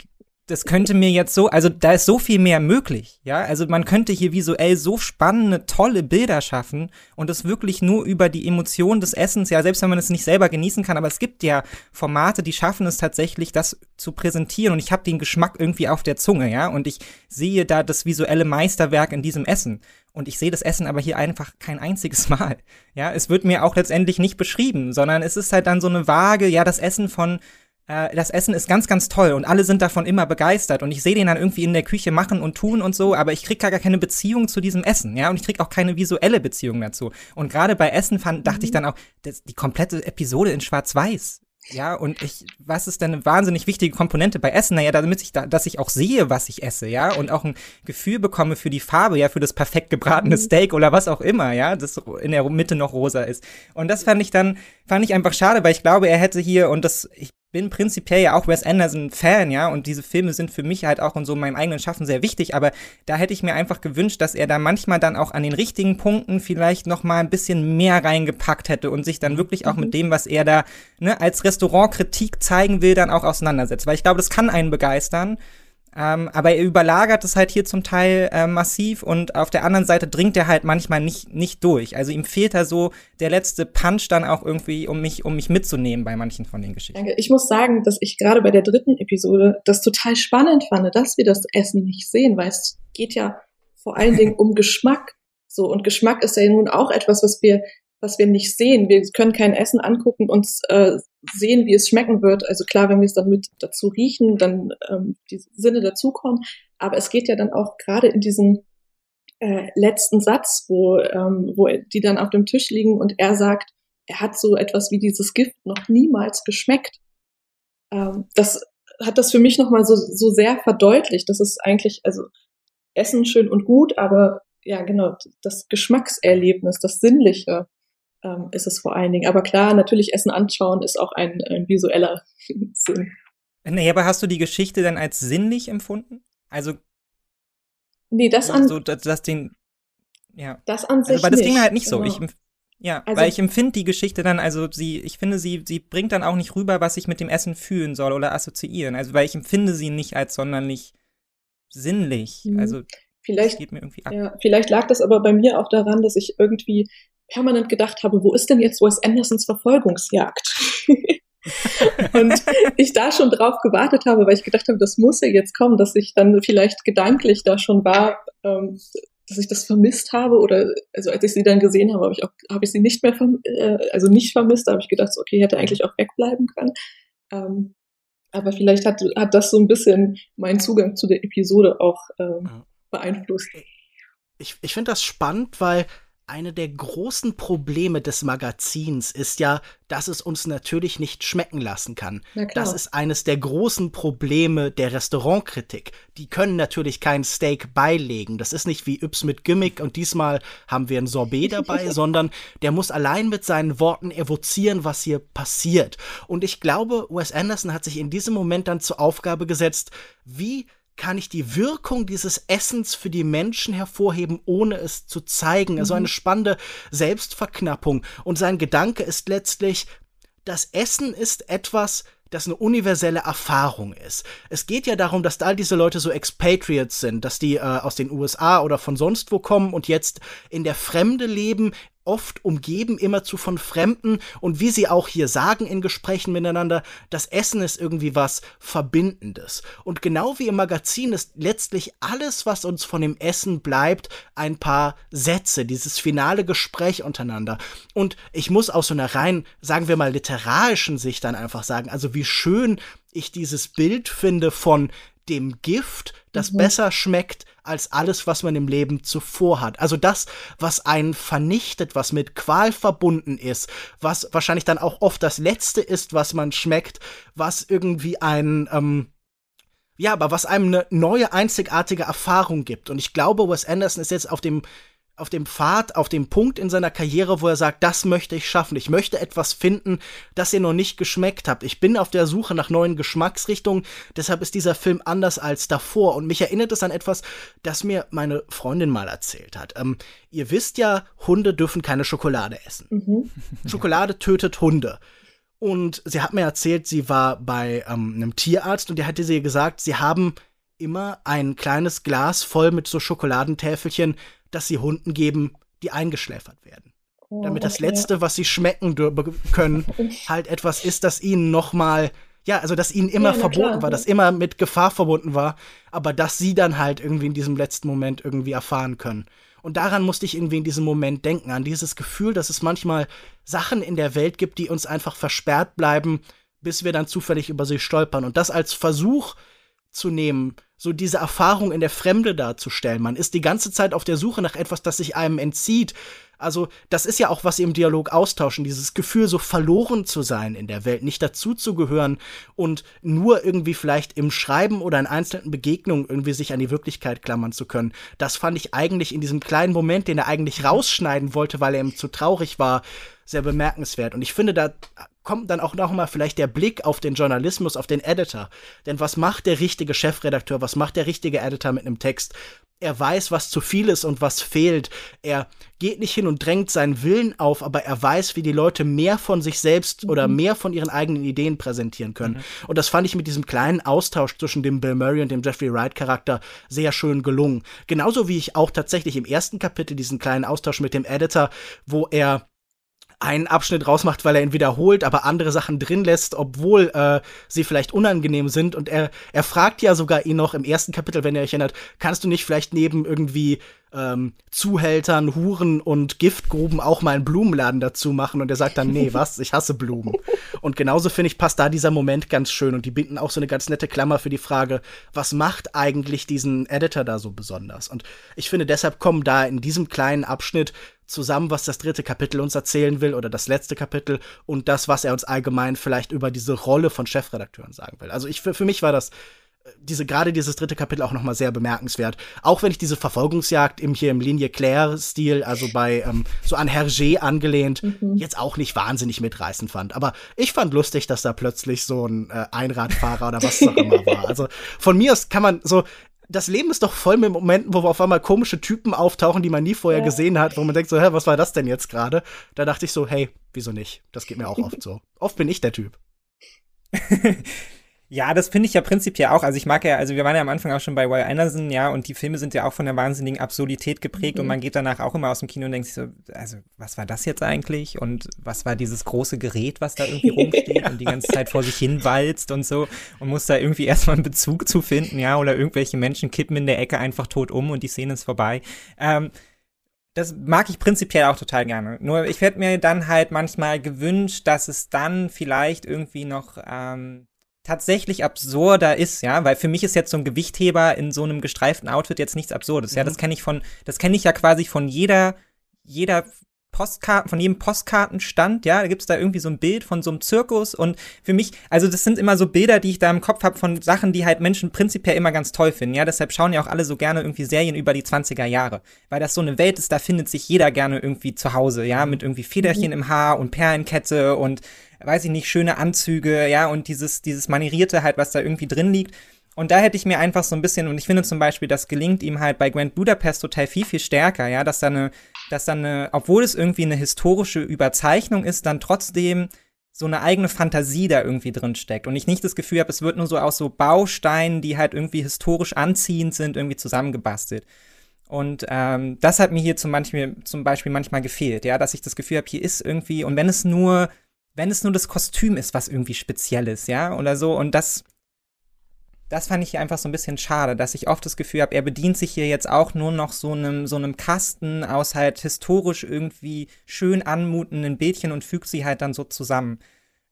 das könnte mir jetzt so, also da ist so viel mehr möglich, ja. Also man könnte hier visuell so spannende, tolle Bilder schaffen und es wirklich nur über die Emotion des Essens, ja, selbst wenn man es nicht selber genießen kann, aber es gibt ja Formate, die schaffen es tatsächlich, das zu präsentieren und ich habe den Geschmack irgendwie auf der Zunge, ja, und ich sehe da das visuelle Meisterwerk in diesem Essen. Und ich sehe das Essen aber hier einfach kein einziges (laughs) Mal. Ja, es wird mir auch letztendlich nicht beschrieben, sondern es ist halt dann so eine vage, ja, das Essen von äh, das Essen ist ganz, ganz toll und alle sind davon immer begeistert und ich sehe den dann irgendwie in der Küche machen und tun und so, aber ich krieg gar keine Beziehung zu diesem Essen, ja, und ich krieg auch keine visuelle Beziehung dazu. Und gerade bei Essen fand, dachte ich dann auch, das, die komplette Episode in Schwarz-Weiß. Ja, und ich, was ist denn eine wahnsinnig wichtige Komponente bei Essen? Naja, damit ich da, dass ich auch sehe, was ich esse, ja, und auch ein Gefühl bekomme für die Farbe, ja, für das perfekt gebratene Steak oder was auch immer, ja, das in der Mitte noch rosa ist. Und das fand ich dann, fand ich einfach schade, weil ich glaube, er hätte hier, und das, ich bin prinzipiell ja auch Wes Anderson Fan, ja, und diese Filme sind für mich halt auch in so meinem eigenen Schaffen sehr wichtig, aber da hätte ich mir einfach gewünscht, dass er da manchmal dann auch an den richtigen Punkten vielleicht noch mal ein bisschen mehr reingepackt hätte und sich dann wirklich auch mit dem, was er da ne, als Restaurantkritik zeigen will, dann auch auseinandersetzt, weil ich glaube, das kann einen begeistern. Ähm, aber er überlagert es halt hier zum Teil äh, massiv und auf der anderen Seite dringt er halt manchmal nicht, nicht durch. Also ihm fehlt da so der letzte Punch dann auch irgendwie, um mich, um mich mitzunehmen bei manchen von den Geschichten. Danke. Ich muss sagen, dass ich gerade bei der dritten Episode das total spannend fand, dass wir das Essen nicht sehen, weil es geht ja vor allen Dingen um Geschmack. So, und Geschmack ist ja nun auch etwas, was wir, was wir nicht sehen. Wir können kein Essen angucken und äh, sehen, wie es schmecken wird. Also klar, wenn wir es dann mit dazu riechen, dann ähm, die Sinne dazukommen. Aber es geht ja dann auch gerade in diesem äh, letzten Satz, wo, ähm, wo die dann auf dem Tisch liegen und er sagt, er hat so etwas wie dieses Gift noch niemals geschmeckt. Ähm, das hat das für mich nochmal so, so sehr verdeutlicht. Das ist eigentlich, also Essen schön und gut, aber ja, genau, das Geschmackserlebnis, das Sinnliche ähm, ist es vor allen Dingen. Aber klar, natürlich Essen anschauen ist auch ein, ein visueller (laughs) Sinn. Nee, aber hast du die Geschichte dann als sinnlich empfunden? Also. Nee, das an. So, dass, dass den. Ja. Das an sich. Also, weil das nicht. ging mir halt nicht so. Genau. Ich, ja, Also- weil ich empfinde die Geschichte dann, also sie, ich finde, sie, sie bringt dann auch nicht rüber, was ich mit dem Essen fühlen soll oder assoziieren. Also, weil ich empfinde sie nicht als sonderlich sinnlich. Mhm. Also, das Vielleicht geht mir irgendwie ab. Ja, vielleicht lag das aber bei mir auch daran, dass ich irgendwie permanent gedacht habe, wo ist denn jetzt Wes Andersons Verfolgungsjagd? (laughs) und ich da schon drauf gewartet habe, weil ich gedacht habe, das muss ja jetzt kommen, dass ich dann vielleicht gedanklich da schon war, ähm, dass ich das vermisst habe oder also als ich sie dann gesehen habe, habe ich auch habe ich sie nicht mehr äh, also nicht vermisst, da habe ich gedacht, so, okay, hätte eigentlich auch wegbleiben können. Ähm, aber vielleicht hat hat das so ein bisschen meinen Zugang zu der Episode auch ähm, beeinflusst. Ich, ich finde das spannend, weil eine der großen Probleme des Magazins ist ja, dass es uns natürlich nicht schmecken lassen kann. Das ist eines der großen Probleme der Restaurantkritik. Die können natürlich kein Steak beilegen. Das ist nicht wie Yps mit Gimmick und diesmal haben wir ein Sorbet dabei, (laughs) sondern der muss allein mit seinen Worten evozieren, was hier passiert. Und ich glaube, Wes Anderson hat sich in diesem Moment dann zur Aufgabe gesetzt, wie kann ich die Wirkung dieses Essens für die Menschen hervorheben, ohne es zu zeigen. Also eine spannende Selbstverknappung. Und sein Gedanke ist letztlich, das Essen ist etwas, das eine universelle Erfahrung ist. Es geht ja darum, dass all diese Leute so Expatriates sind, dass die äh, aus den USA oder von sonst wo kommen und jetzt in der Fremde leben, oft umgeben, immerzu von Fremden und wie sie auch hier sagen in Gesprächen miteinander, das Essen ist irgendwie was Verbindendes. Und genau wie im Magazin ist letztlich alles, was uns von dem Essen bleibt, ein paar Sätze, dieses finale Gespräch untereinander. Und ich muss aus so einer rein, sagen wir mal, literarischen Sicht dann einfach sagen, also wie schön ich dieses Bild finde von dem Gift, das mhm. besser schmeckt als alles, was man im Leben zuvor hat. Also das, was einen vernichtet, was mit Qual verbunden ist, was wahrscheinlich dann auch oft das Letzte ist, was man schmeckt, was irgendwie ein, ähm, ja, aber was einem eine neue, einzigartige Erfahrung gibt. Und ich glaube, Wes Anderson ist jetzt auf dem auf dem Pfad, auf dem Punkt in seiner Karriere, wo er sagt, das möchte ich schaffen. Ich möchte etwas finden, das ihr noch nicht geschmeckt habt. Ich bin auf der Suche nach neuen Geschmacksrichtungen. Deshalb ist dieser Film anders als davor. Und mich erinnert es an etwas, das mir meine Freundin mal erzählt hat. Ähm, ihr wisst ja, Hunde dürfen keine Schokolade essen. Mhm. (laughs) Schokolade tötet Hunde. Und sie hat mir erzählt, sie war bei ähm, einem Tierarzt und der hatte sie gesagt, sie haben immer ein kleines Glas voll mit so Schokoladentäfelchen dass sie Hunden geben, die eingeschläfert werden. Oh, Damit das Letzte, was sie schmecken können, (laughs) halt etwas ist, das ihnen nochmal, ja, also dass ihnen immer ja, verboten klar, war, das immer mit Gefahr verbunden war, aber dass sie dann halt irgendwie in diesem letzten Moment irgendwie erfahren können. Und daran musste ich irgendwie in diesem Moment denken, an dieses Gefühl, dass es manchmal Sachen in der Welt gibt, die uns einfach versperrt bleiben, bis wir dann zufällig über sie stolpern. Und das als Versuch zu nehmen, so diese Erfahrung in der Fremde darzustellen. Man ist die ganze Zeit auf der Suche nach etwas, das sich einem entzieht. Also, das ist ja auch, was sie im Dialog austauschen, dieses Gefühl, so verloren zu sein in der Welt, nicht dazuzugehören und nur irgendwie vielleicht im Schreiben oder in einzelnen Begegnungen irgendwie sich an die Wirklichkeit klammern zu können. Das fand ich eigentlich in diesem kleinen Moment, den er eigentlich rausschneiden wollte, weil er ihm zu traurig war, sehr bemerkenswert. Und ich finde, da kommt dann auch noch mal vielleicht der Blick auf den Journalismus, auf den Editor. Denn was macht der richtige Chefredakteur, was macht der richtige Editor mit einem Text? Er weiß, was zu viel ist und was fehlt. Er geht nicht hin und drängt seinen Willen auf, aber er weiß, wie die Leute mehr von sich selbst mhm. oder mehr von ihren eigenen Ideen präsentieren können. Mhm. Und das fand ich mit diesem kleinen Austausch zwischen dem Bill Murray und dem Jeffrey Wright Charakter sehr schön gelungen. Genauso wie ich auch tatsächlich im ersten Kapitel diesen kleinen Austausch mit dem Editor, wo er einen Abschnitt rausmacht, weil er ihn wiederholt, aber andere Sachen drin lässt, obwohl äh, sie vielleicht unangenehm sind. Und er, er fragt ja sogar ihn noch im ersten Kapitel, wenn er euch erinnert, kannst du nicht vielleicht neben irgendwie ähm, Zuhältern, Huren und Giftgruben auch mal einen Blumenladen dazu machen? Und er sagt dann, nee, (laughs) was? Ich hasse Blumen. Und genauso finde ich, passt da dieser Moment ganz schön. Und die bieten auch so eine ganz nette Klammer für die Frage, was macht eigentlich diesen Editor da so besonders? Und ich finde, deshalb kommen da in diesem kleinen Abschnitt zusammen, was das dritte Kapitel uns erzählen will oder das letzte Kapitel und das, was er uns allgemein vielleicht über diese Rolle von Chefredakteuren sagen will. Also ich für, für mich war das äh, diese gerade dieses dritte Kapitel auch noch mal sehr bemerkenswert. Auch wenn ich diese Verfolgungsjagd im hier im Linie Claire Stil, also bei ähm, so an Hergé angelehnt, mhm. jetzt auch nicht wahnsinnig mitreißend fand. Aber ich fand lustig, dass da plötzlich so ein äh, Einradfahrer oder was auch immer war. Also von mir aus kann man so das Leben ist doch voll mit Momenten, wo auf einmal komische Typen auftauchen, die man nie vorher ja. gesehen hat, wo man denkt so, hä, was war das denn jetzt gerade? Da dachte ich so, hey, wieso nicht? Das geht mir auch oft so. Oft bin ich der Typ. (laughs) Ja, das finde ich ja prinzipiell auch. Also ich mag ja, also wir waren ja am Anfang auch schon bei Wes Anderson, ja, und die Filme sind ja auch von der wahnsinnigen Absurdität geprägt mhm. und man geht danach auch immer aus dem Kino und denkt sich so, also was war das jetzt eigentlich und was war dieses große Gerät, was da irgendwie (laughs) rumsteht und die ganze Zeit vor sich hin walzt und so und muss da irgendwie (laughs) erstmal einen Bezug zu finden, ja, oder irgendwelche Menschen kippen in der Ecke einfach tot um und die Szene ist vorbei. Ähm, das mag ich prinzipiell auch total gerne. Nur ich hätte mir dann halt manchmal gewünscht, dass es dann vielleicht irgendwie noch ähm, tatsächlich absurder ist, ja, weil für mich ist jetzt so ein Gewichtheber in so einem gestreiften Outfit jetzt nichts Absurdes, mhm. ja, das kenne ich von, das kenne ich ja quasi von jeder, jeder Postkarten, von jedem Postkartenstand, ja, da gibt's da irgendwie so ein Bild von so einem Zirkus und für mich, also das sind immer so Bilder, die ich da im Kopf habe von Sachen, die halt Menschen prinzipiell immer ganz toll finden, ja, deshalb schauen ja auch alle so gerne irgendwie Serien über die 20er Jahre, weil das so eine Welt ist, da findet sich jeder gerne irgendwie zu Hause, ja, mit irgendwie Federchen mhm. im Haar und Perlenkette und weiß ich nicht, schöne Anzüge, ja, und dieses, dieses Manierierte halt, was da irgendwie drin liegt. Und da hätte ich mir einfach so ein bisschen, und ich finde zum Beispiel, das gelingt ihm halt bei Grand Budapest Hotel viel, viel stärker, ja, dass da eine, dass da eine, obwohl es irgendwie eine historische Überzeichnung ist, dann trotzdem so eine eigene Fantasie da irgendwie drin steckt. Und ich nicht das Gefühl habe, es wird nur so aus so Bausteinen, die halt irgendwie historisch anziehend sind, irgendwie zusammengebastelt. Und ähm, das hat mir hier zum Beispiel, zum Beispiel manchmal gefehlt, ja, dass ich das Gefühl habe, hier ist irgendwie, und wenn es nur, wenn es nur das Kostüm ist, was irgendwie speziell ist, ja, oder so, und das, das fand ich hier einfach so ein bisschen schade, dass ich oft das Gefühl habe, er bedient sich hier jetzt auch nur noch so einem, so einem Kasten aus halt historisch irgendwie schön anmutenden Bildchen und fügt sie halt dann so zusammen.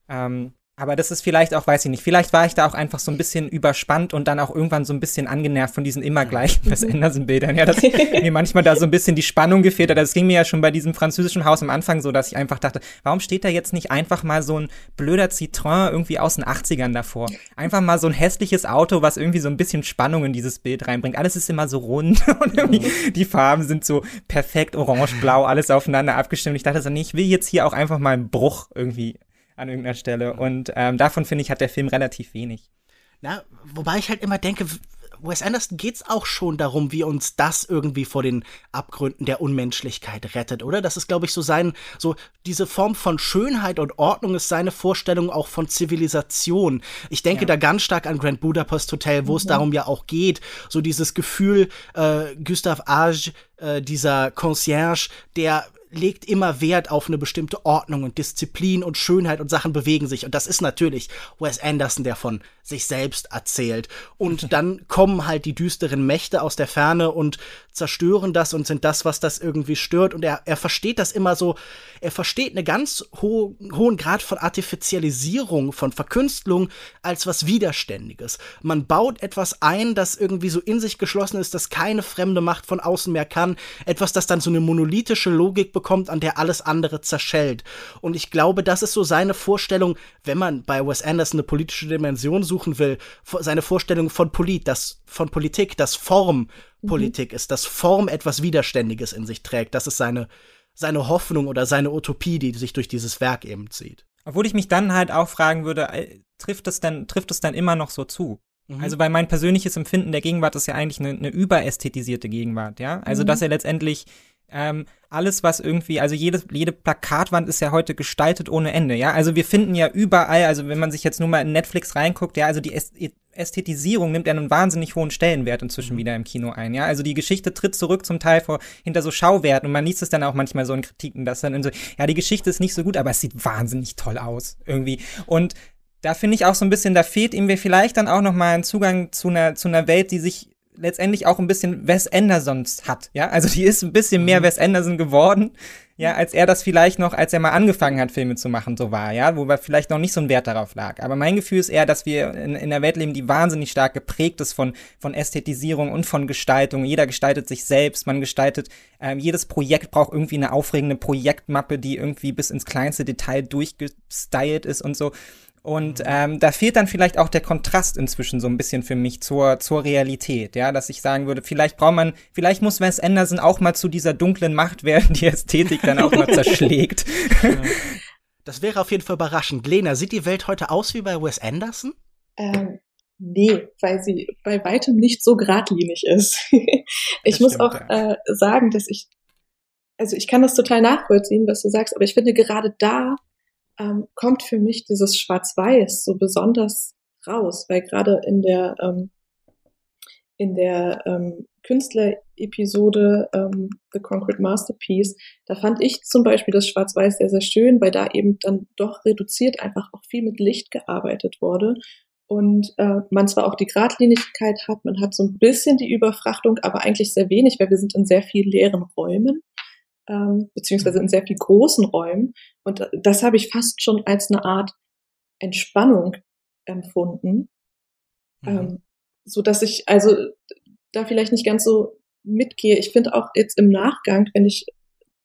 Ähm, aber das ist vielleicht auch, weiß ich nicht, vielleicht war ich da auch einfach so ein bisschen überspannt und dann auch irgendwann so ein bisschen angenervt von diesen immer gleichen Wes Anderson-Bildern. Ja, dass mir manchmal da so ein bisschen die Spannung gefehlt hat. Das ging mir ja schon bei diesem französischen Haus am Anfang so, dass ich einfach dachte, warum steht da jetzt nicht einfach mal so ein blöder Citroën irgendwie aus den 80ern davor? Einfach mal so ein hässliches Auto, was irgendwie so ein bisschen Spannung in dieses Bild reinbringt. Alles ist immer so rund (laughs) und irgendwie die Farben sind so perfekt orange, blau, alles aufeinander abgestimmt. Ich dachte so, nee, ich will jetzt hier auch einfach mal einen Bruch irgendwie an irgendeiner Stelle. Und ähm, davon finde ich, hat der Film relativ wenig. Na, wobei ich halt immer denke, Wes Anderson geht es auch schon darum, wie uns das irgendwie vor den Abgründen der Unmenschlichkeit rettet, oder? Das ist, glaube ich, so sein, so diese Form von Schönheit und Ordnung ist seine Vorstellung auch von Zivilisation. Ich denke ja. da ganz stark an Grand Budapest Hotel, wo mhm. es darum ja auch geht, so dieses Gefühl, äh, Gustave Age, äh, dieser Concierge, der legt immer Wert auf eine bestimmte Ordnung und Disziplin und Schönheit und Sachen bewegen sich. Und das ist natürlich Wes Anderson, der von sich selbst erzählt. Und (laughs) dann kommen halt die düsteren Mächte aus der Ferne und zerstören das und sind das, was das irgendwie stört. Und er, er versteht das immer so, er versteht einen ganz ho hohen Grad von Artificialisierung, von Verkünstlung als was Widerständiges. Man baut etwas ein, das irgendwie so in sich geschlossen ist, das keine fremde Macht von außen mehr kann. Etwas, das dann so eine monolithische Logik bekommt, an der alles andere zerschellt. Und ich glaube, das ist so seine Vorstellung, wenn man bei Wes Anderson eine politische Dimension suchen will, seine Vorstellung von Polit, das, von Politik, das Form Politik mhm. ist, dass Form etwas Widerständiges in sich trägt. Das ist seine, seine Hoffnung oder seine Utopie, die sich durch dieses Werk eben zieht. Obwohl ich mich dann halt auch fragen würde, äh, trifft es denn, trifft es dann immer noch so zu? Mhm. Also, weil mein persönliches Empfinden der Gegenwart ist ja eigentlich eine, eine überästhetisierte Gegenwart, ja? Also, mhm. dass er letztendlich ähm, alles, was irgendwie, also jede, jede Plakatwand ist ja heute gestaltet ohne Ende, ja. Also wir finden ja überall, also wenn man sich jetzt nur mal in Netflix reinguckt, ja, also die Ästhetisierung nimmt ja einen wahnsinnig hohen Stellenwert inzwischen mhm. wieder im Kino ein, ja. Also die Geschichte tritt zurück zum Teil vor, hinter so Schauwerten und man liest es dann auch manchmal so in Kritiken, dass dann so, ja, die Geschichte ist nicht so gut, aber es sieht wahnsinnig toll aus, irgendwie. Und da finde ich auch so ein bisschen, da fehlt ihm vielleicht dann auch noch mal ein Zugang zu einer, zu einer Welt, die sich letztendlich auch ein bisschen Wes Andersons hat, ja, also die ist ein bisschen mehr mhm. Wes Anderson geworden, ja, als er das vielleicht noch, als er mal angefangen hat, Filme zu machen, so war, ja, wo vielleicht noch nicht so ein Wert darauf lag. Aber mein Gefühl ist eher, dass wir in, in der Welt leben, die wahnsinnig stark geprägt ist von, von Ästhetisierung und von Gestaltung. Jeder gestaltet sich selbst, man gestaltet, ähm, jedes Projekt braucht irgendwie eine aufregende Projektmappe, die irgendwie bis ins kleinste Detail durchgestylt ist und so. Und ähm, da fehlt dann vielleicht auch der Kontrast inzwischen so ein bisschen für mich zur, zur Realität, ja, dass ich sagen würde, vielleicht braucht man, vielleicht muss Wes Anderson auch mal zu dieser dunklen Macht werden, die Ästhetik dann auch mal (laughs) zerschlägt. Das wäre auf jeden Fall überraschend. Lena, sieht die Welt heute aus wie bei Wes Anderson? Ähm, nee, weil sie bei weitem nicht so geradlinig ist. (laughs) ich das muss stimmt, auch ja. äh, sagen, dass ich, also ich kann das total nachvollziehen, was du sagst, aber ich finde gerade da ähm, kommt für mich dieses Schwarz-Weiß so besonders raus, weil gerade in der ähm, in der ähm, Künstler-Episode ähm, The Concrete Masterpiece, da fand ich zum Beispiel das Schwarz-Weiß sehr, sehr schön, weil da eben dann doch reduziert einfach auch viel mit Licht gearbeitet wurde und äh, man zwar auch die Gradlinigkeit hat, man hat so ein bisschen die Überfrachtung, aber eigentlich sehr wenig, weil wir sind in sehr viel leeren Räumen ähm, beziehungsweise in sehr viel großen Räumen. Und das habe ich fast schon als eine Art Entspannung empfunden, mhm. ähm, so dass ich also da vielleicht nicht ganz so mitgehe. Ich finde auch jetzt im Nachgang, wenn ich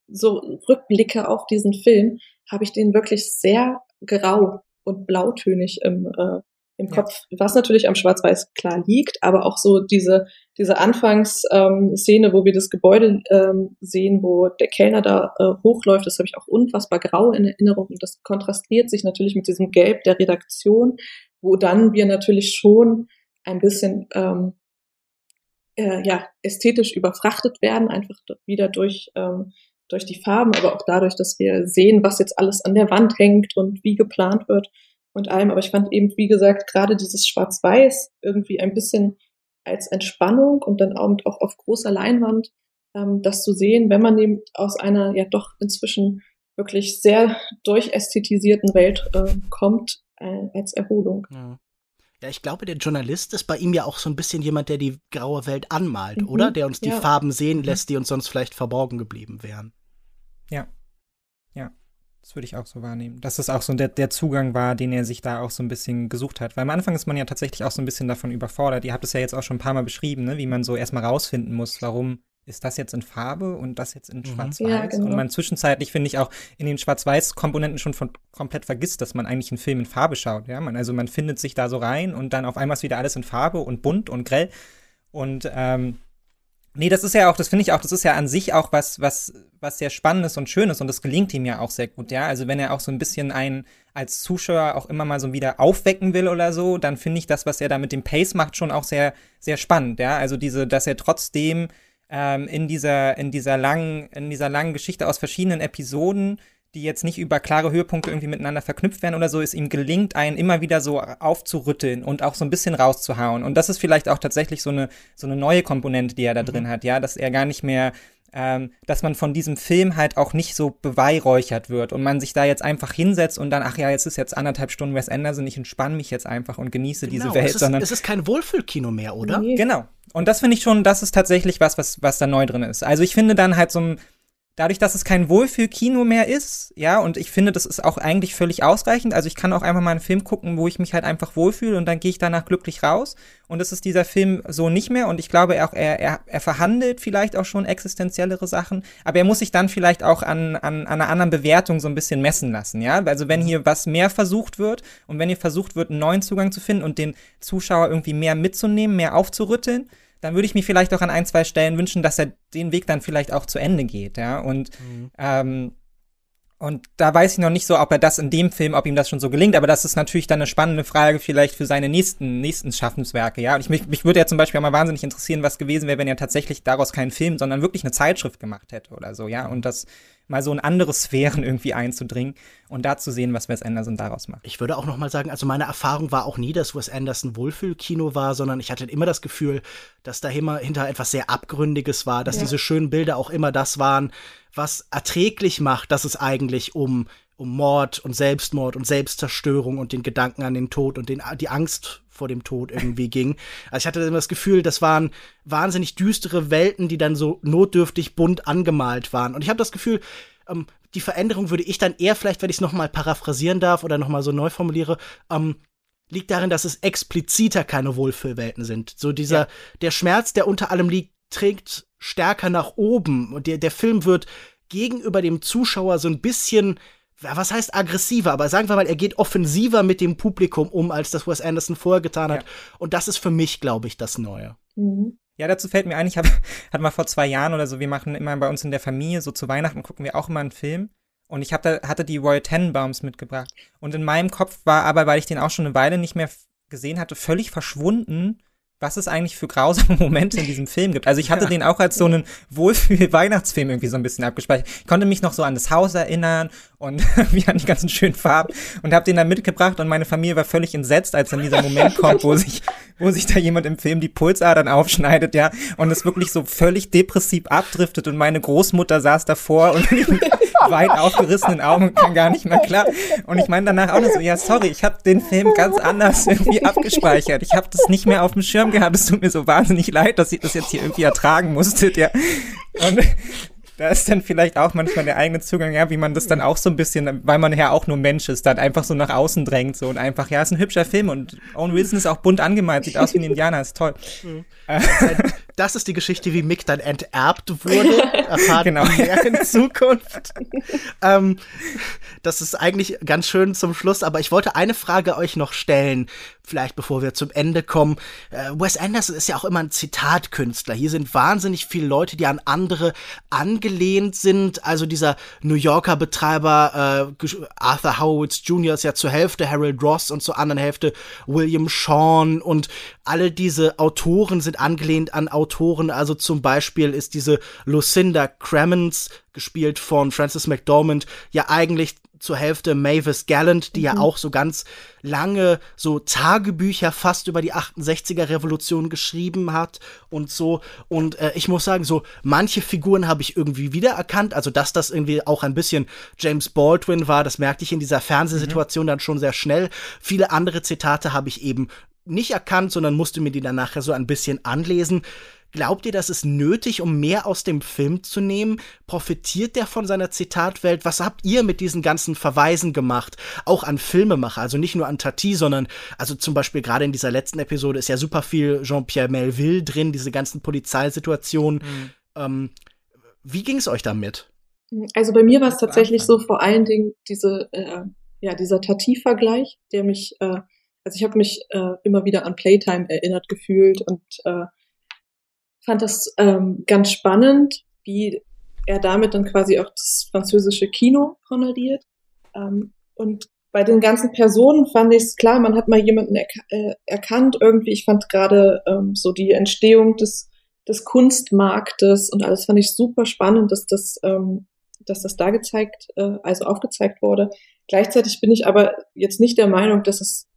so rückblicke auf diesen Film, habe ich den wirklich sehr grau und blautönig im, äh, im Kopf, ja. was natürlich am Schwarz-Weiß klar liegt, aber auch so diese, diese Anfangsszene, wo wir das Gebäude ähm, sehen, wo der Kellner da äh, hochläuft, das habe ich auch unfassbar grau in Erinnerung und das kontrastiert sich natürlich mit diesem Gelb der Redaktion, wo dann wir natürlich schon ein bisschen ähm, äh, ja, ästhetisch überfrachtet werden, einfach wieder durch, ähm, durch die Farben, aber auch dadurch, dass wir sehen, was jetzt alles an der Wand hängt und wie geplant wird und allem. Aber ich fand eben, wie gesagt, gerade dieses Schwarz-Weiß irgendwie ein bisschen als Entspannung und dann auch auf großer Leinwand ähm, das zu sehen, wenn man eben aus einer ja doch inzwischen wirklich sehr durchästhetisierten Welt äh, kommt, äh, als Erholung. Ja. Ja, ich glaube, der Journalist ist bei ihm ja auch so ein bisschen jemand, der die graue Welt anmalt, mhm. oder? Der uns die ja. Farben sehen mhm. lässt, die uns sonst vielleicht verborgen geblieben wären. Ja. Ja. Das würde ich auch so wahrnehmen. Dass es auch so der, der Zugang war, den er sich da auch so ein bisschen gesucht hat. Weil am Anfang ist man ja tatsächlich auch so ein bisschen davon überfordert. Ihr habt es ja jetzt auch schon ein paar Mal beschrieben, ne? wie man so erstmal rausfinden muss, warum ist das jetzt in Farbe und das jetzt in mhm. Schwarz-Weiß. Ja, genau. Und man zwischenzeitlich, finde ich, auch in den Schwarz-Weiß-Komponenten schon von, komplett vergisst, dass man eigentlich einen Film in Farbe schaut. Ja? Man, also man findet sich da so rein und dann auf einmal ist wieder alles in Farbe und bunt und grell. Und ähm, nee, das ist ja auch, das finde ich auch, das ist ja an sich auch was, was, was sehr Spannendes und Schönes und das gelingt ihm ja auch sehr gut, ja. Also wenn er auch so ein bisschen einen als Zuschauer auch immer mal so wieder aufwecken will oder so, dann finde ich das, was er da mit dem Pace macht, schon auch sehr, sehr spannend, ja. Also diese, dass er trotzdem ähm, in dieser, in dieser langen, in dieser langen Geschichte aus verschiedenen Episoden, die jetzt nicht über klare Höhepunkte irgendwie miteinander verknüpft werden oder so, es ihm gelingt, einen immer wieder so aufzurütteln und auch so ein bisschen rauszuhauen. Und das ist vielleicht auch tatsächlich so eine, so eine neue Komponente, die er da mhm. drin hat, ja, dass er gar nicht mehr ähm, dass man von diesem Film halt auch nicht so beweihräuchert wird und man sich da jetzt einfach hinsetzt und dann, ach ja, jetzt ist jetzt anderthalb Stunden Wes Anderson, ich entspanne mich jetzt einfach und genieße genau, diese Welt, es ist, sondern es ist kein Wohlfühlkino mehr, oder? Nee. Genau. Und das finde ich schon, das ist tatsächlich was, was, was da neu drin ist. Also ich finde dann halt so ein dadurch, dass es kein Wohlfühlkino mehr ist, ja, und ich finde, das ist auch eigentlich völlig ausreichend. Also ich kann auch einfach mal einen Film gucken, wo ich mich halt einfach wohlfühle und dann gehe ich danach glücklich raus. Und das ist dieser Film so nicht mehr. Und ich glaube auch, er, er, er verhandelt vielleicht auch schon existenziellere Sachen, aber er muss sich dann vielleicht auch an, an, an einer anderen Bewertung so ein bisschen messen lassen, ja. Also wenn hier was mehr versucht wird und wenn hier versucht wird, einen neuen Zugang zu finden und den Zuschauer irgendwie mehr mitzunehmen, mehr aufzurütteln, dann würde ich mir vielleicht auch an ein, zwei Stellen wünschen, dass er den Weg dann vielleicht auch zu Ende geht, ja. Und mhm. ähm, und da weiß ich noch nicht so, ob er das in dem Film, ob ihm das schon so gelingt, aber das ist natürlich dann eine spannende Frage vielleicht für seine nächsten, nächsten Schaffenswerke, ja. Und ich, mich, mich würde ja zum Beispiel mal wahnsinnig interessieren, was gewesen wäre, wenn er tatsächlich daraus keinen Film, sondern wirklich eine Zeitschrift gemacht hätte oder so, ja. Und das mal so in andere Sphären irgendwie einzudringen und da zu sehen, was Wes Anderson daraus macht. Ich würde auch noch mal sagen, also meine Erfahrung war auch nie, dass Wes Anderson Wohlfühlkino war, sondern ich hatte immer das Gefühl, dass da immer hinter etwas sehr Abgründiges war, dass ja. diese schönen Bilder auch immer das waren, was erträglich macht, dass es eigentlich um um Mord und Selbstmord und Selbstzerstörung und den Gedanken an den Tod und den, die Angst vor dem Tod irgendwie (laughs) ging. Also ich hatte immer das Gefühl, das waren wahnsinnig düstere Welten, die dann so notdürftig bunt angemalt waren. Und ich habe das Gefühl, ähm, die Veränderung würde ich dann eher vielleicht, wenn ich es nochmal paraphrasieren darf oder nochmal so neu formuliere, ähm, liegt darin, dass es expliziter keine Wohlfühlwelten sind. So dieser, ja. der Schmerz, der unter allem liegt, trägt stärker nach oben und der, der Film wird gegenüber dem Zuschauer so ein bisschen was heißt aggressiver, aber sagen wir mal, er geht offensiver mit dem Publikum um, als das Wes Anderson vorher getan hat. Ja. Und das ist für mich, glaube ich, das Neue. Mhm. Ja, dazu fällt mir ein, ich habe (laughs) hatte mal vor zwei Jahren oder so, wir machen immer bei uns in der Familie, so zu Weihnachten gucken wir auch immer einen Film. Und ich hab da, hatte die Royal Tenenbaums mitgebracht. Und in meinem Kopf war aber, weil ich den auch schon eine Weile nicht mehr gesehen hatte, völlig verschwunden, was es eigentlich für grausame (laughs) Momente in diesem Film gibt. Also ich hatte ja. den auch als so einen Wohlfühl-Weihnachtsfilm irgendwie so ein bisschen abgespeichert. Ich konnte mich noch so an das Haus erinnern und (laughs) wie an die ganzen schönen Farben und habe den dann mitgebracht und meine Familie war völlig entsetzt, als dann dieser Moment kommt, wo sich, wo sich da jemand im Film die Pulsadern aufschneidet, ja, und es wirklich so völlig depressiv abdriftet und meine Großmutter saß davor und (laughs) (laughs) weit aufgerissenen Augen und kann gar nicht mehr klar. Und ich meine danach auch noch so, ja, sorry, ich habe den Film ganz anders irgendwie abgespeichert. Ich habe das nicht mehr auf dem Schirm gehabt. Es tut mir so wahnsinnig leid, dass ihr das jetzt hier irgendwie ertragen musstet, ja. Und da ist dann vielleicht auch manchmal der eigene Zugang, ja, wie man das dann auch so ein bisschen, weil man ja auch nur Mensch ist, dann einfach so nach außen drängt so und einfach, ja, ist ein hübscher Film und Owen Wilson ist auch bunt angemalt, sieht aus wie ein Indianer, ist toll. Mhm. Das ist die Geschichte, wie Mick dann enterbt wurde, (laughs) erfahren genau. wir in Zukunft. ähm, das ist eigentlich ganz schön zum Schluss, aber ich wollte eine Frage euch noch stellen vielleicht bevor wir zum Ende kommen. Äh, Wes Anderson ist ja auch immer ein Zitatkünstler. Hier sind wahnsinnig viele Leute, die an andere angelehnt sind. Also dieser New Yorker Betreiber äh, Arthur Howitz Jr. ist ja zur Hälfte Harold Ross und zur anderen Hälfte William Shawn und alle diese Autoren sind angelehnt an Autoren. Also zum Beispiel ist diese Lucinda Cremens gespielt von Frances McDormand, ja eigentlich zur Hälfte Mavis Gallant, die mhm. ja auch so ganz lange so Tagebücher fast über die 68er Revolution geschrieben hat und so. Und äh, ich muss sagen, so manche Figuren habe ich irgendwie wiedererkannt. Also, dass das irgendwie auch ein bisschen James Baldwin war, das merkte ich in dieser Fernsehsituation mhm. dann schon sehr schnell. Viele andere Zitate habe ich eben nicht erkannt, sondern musste mir die dann nachher so ein bisschen anlesen. Glaubt ihr, das ist nötig, um mehr aus dem Film zu nehmen? Profitiert der von seiner Zitatwelt? Was habt ihr mit diesen ganzen Verweisen gemacht? Auch an Filmemacher, also nicht nur an Tati, sondern also zum Beispiel gerade in dieser letzten Episode ist ja super viel Jean-Pierre Melville drin, diese ganzen Polizeisituationen. Mhm. Ähm, wie ging es euch damit? Also bei mir war es tatsächlich so vor allen Dingen diese, äh, ja, dieser Tati-Vergleich, der mich, äh, also ich habe mich äh, immer wieder an Playtime erinnert gefühlt und äh, fand das ähm, ganz spannend, wie er damit dann quasi auch das französische Kino honoriert. Ähm, und bei den ganzen Personen fand ich es klar, man hat mal jemanden erk äh, erkannt irgendwie. Ich fand gerade ähm, so die Entstehung des, des Kunstmarktes und alles fand ich super spannend, dass das, ähm, dass das da gezeigt, äh, also aufgezeigt wurde. Gleichzeitig bin ich aber jetzt nicht der Meinung, dass es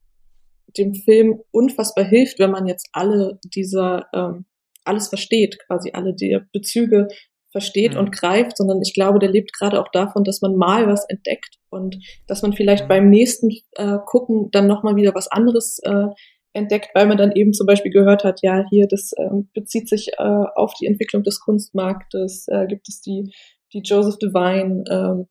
dem Film unfassbar hilft, wenn man jetzt alle dieser ähm, alles versteht, quasi alle die Bezüge versteht mhm. und greift, sondern ich glaube, der lebt gerade auch davon, dass man mal was entdeckt und dass man vielleicht mhm. beim nächsten äh, Gucken dann nochmal wieder was anderes äh, entdeckt, weil man dann eben zum Beispiel gehört hat, ja, hier, das äh, bezieht sich äh, auf die Entwicklung des Kunstmarktes, äh, gibt es die, die Joseph Devine äh,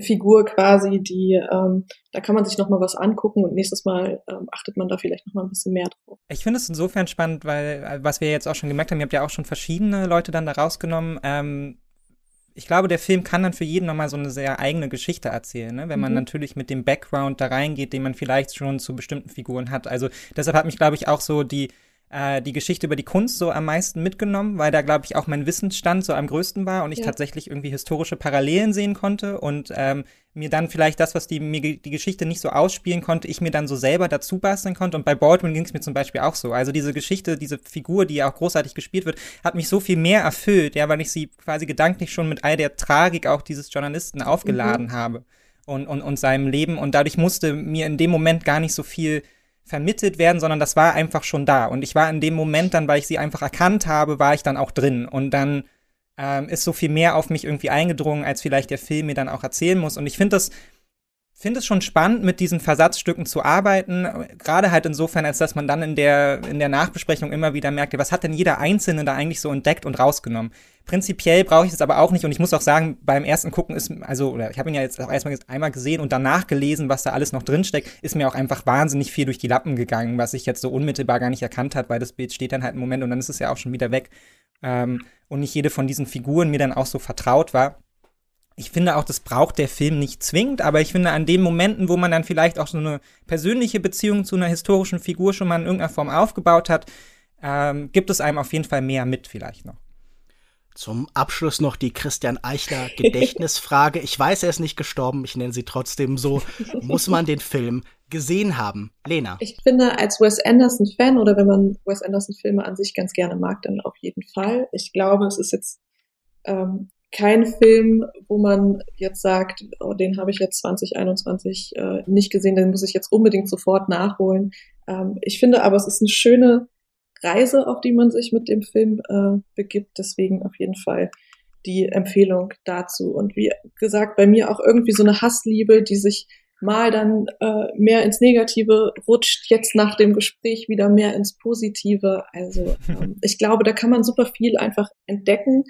Figur quasi, die, ähm, da kann man sich noch mal was angucken und nächstes Mal ähm, achtet man da vielleicht noch mal ein bisschen mehr drauf. Ich finde es insofern spannend, weil, äh, was wir jetzt auch schon gemerkt haben, ihr habt ja auch schon verschiedene Leute dann da rausgenommen. Ähm, ich glaube, der Film kann dann für jeden nochmal so eine sehr eigene Geschichte erzählen, ne? wenn man mhm. natürlich mit dem Background da reingeht, den man vielleicht schon zu bestimmten Figuren hat. Also deshalb hat mich, glaube ich, auch so die äh, die Geschichte über die Kunst so am meisten mitgenommen, weil da, glaube ich, auch mein Wissensstand so am größten war und ich ja. tatsächlich irgendwie historische Parallelen sehen konnte und ähm, mir dann vielleicht das, was die, mir die Geschichte nicht so ausspielen konnte, ich mir dann so selber dazu basteln konnte. Und bei Baldwin ging es mir zum Beispiel auch so. Also diese Geschichte, diese Figur, die ja auch großartig gespielt wird, hat mich so viel mehr erfüllt, ja, weil ich sie quasi gedanklich schon mit all der Tragik auch dieses Journalisten aufgeladen mhm. habe und, und, und seinem Leben. Und dadurch musste mir in dem Moment gar nicht so viel vermittelt werden, sondern das war einfach schon da. Und ich war in dem Moment dann, weil ich sie einfach erkannt habe, war ich dann auch drin. Und dann ähm, ist so viel mehr auf mich irgendwie eingedrungen, als vielleicht der Film mir dann auch erzählen muss. Und ich finde das finde es schon spannend, mit diesen Versatzstücken zu arbeiten. Gerade halt insofern, als dass man dann in der, in der Nachbesprechung immer wieder merkte, was hat denn jeder Einzelne da eigentlich so entdeckt und rausgenommen. Prinzipiell brauche ich es aber auch nicht und ich muss auch sagen, beim ersten Gucken ist, also, oder ich habe ihn ja jetzt auch erstmal einmal gesehen und danach gelesen, was da alles noch drinsteckt, ist mir auch einfach wahnsinnig viel durch die Lappen gegangen, was ich jetzt so unmittelbar gar nicht erkannt hat, weil das Bild steht dann halt einen Moment und dann ist es ja auch schon wieder weg. Ähm, und nicht jede von diesen Figuren mir dann auch so vertraut war ich finde auch, das braucht der Film nicht zwingend, aber ich finde an den Momenten, wo man dann vielleicht auch so eine persönliche Beziehung zu einer historischen Figur schon mal in irgendeiner Form aufgebaut hat, ähm, gibt es einem auf jeden Fall mehr mit vielleicht noch. Zum Abschluss noch die Christian Eichler (laughs) Gedächtnisfrage. Ich weiß, er ist nicht gestorben, ich nenne sie trotzdem so. Muss man den Film gesehen haben? Lena. Ich finde, als Wes Anderson-Fan oder wenn man Wes Anderson-Filme an sich ganz gerne mag, dann auf jeden Fall. Ich glaube, es ist jetzt ähm, kein Film, wo man jetzt sagt, oh, den habe ich jetzt 2021 äh, nicht gesehen, den muss ich jetzt unbedingt sofort nachholen. Ähm, ich finde aber, es ist eine schöne Reise, auf die man sich mit dem Film äh, begibt. Deswegen auf jeden Fall die Empfehlung dazu. Und wie gesagt, bei mir auch irgendwie so eine Hassliebe, die sich mal dann äh, mehr ins Negative rutscht, jetzt nach dem Gespräch wieder mehr ins Positive. Also ähm, (laughs) ich glaube, da kann man super viel einfach entdecken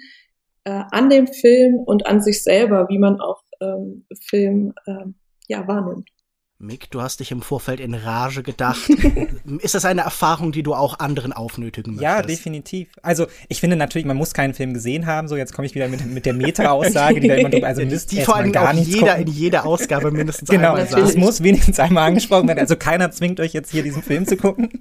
äh, an dem Film und an sich selber, wie man auch ähm, Film ähm, ja wahrnimmt. Mick, du hast dich im Vorfeld in Rage gedacht. (laughs) ist das eine Erfahrung, die du auch anderen aufnötigen möchtest? Ja, definitiv. Also ich finde natürlich, man muss keinen Film gesehen haben. So, jetzt komme ich wieder mit, mit der Meta-Aussage, die da immer drüber, also müsst die vor allem gar nicht jeder gucken. in jeder Ausgabe mindestens (laughs) genau, einmal sagen. Es muss wenigstens einmal angesprochen werden. Also keiner zwingt euch jetzt hier diesen Film zu gucken. (laughs)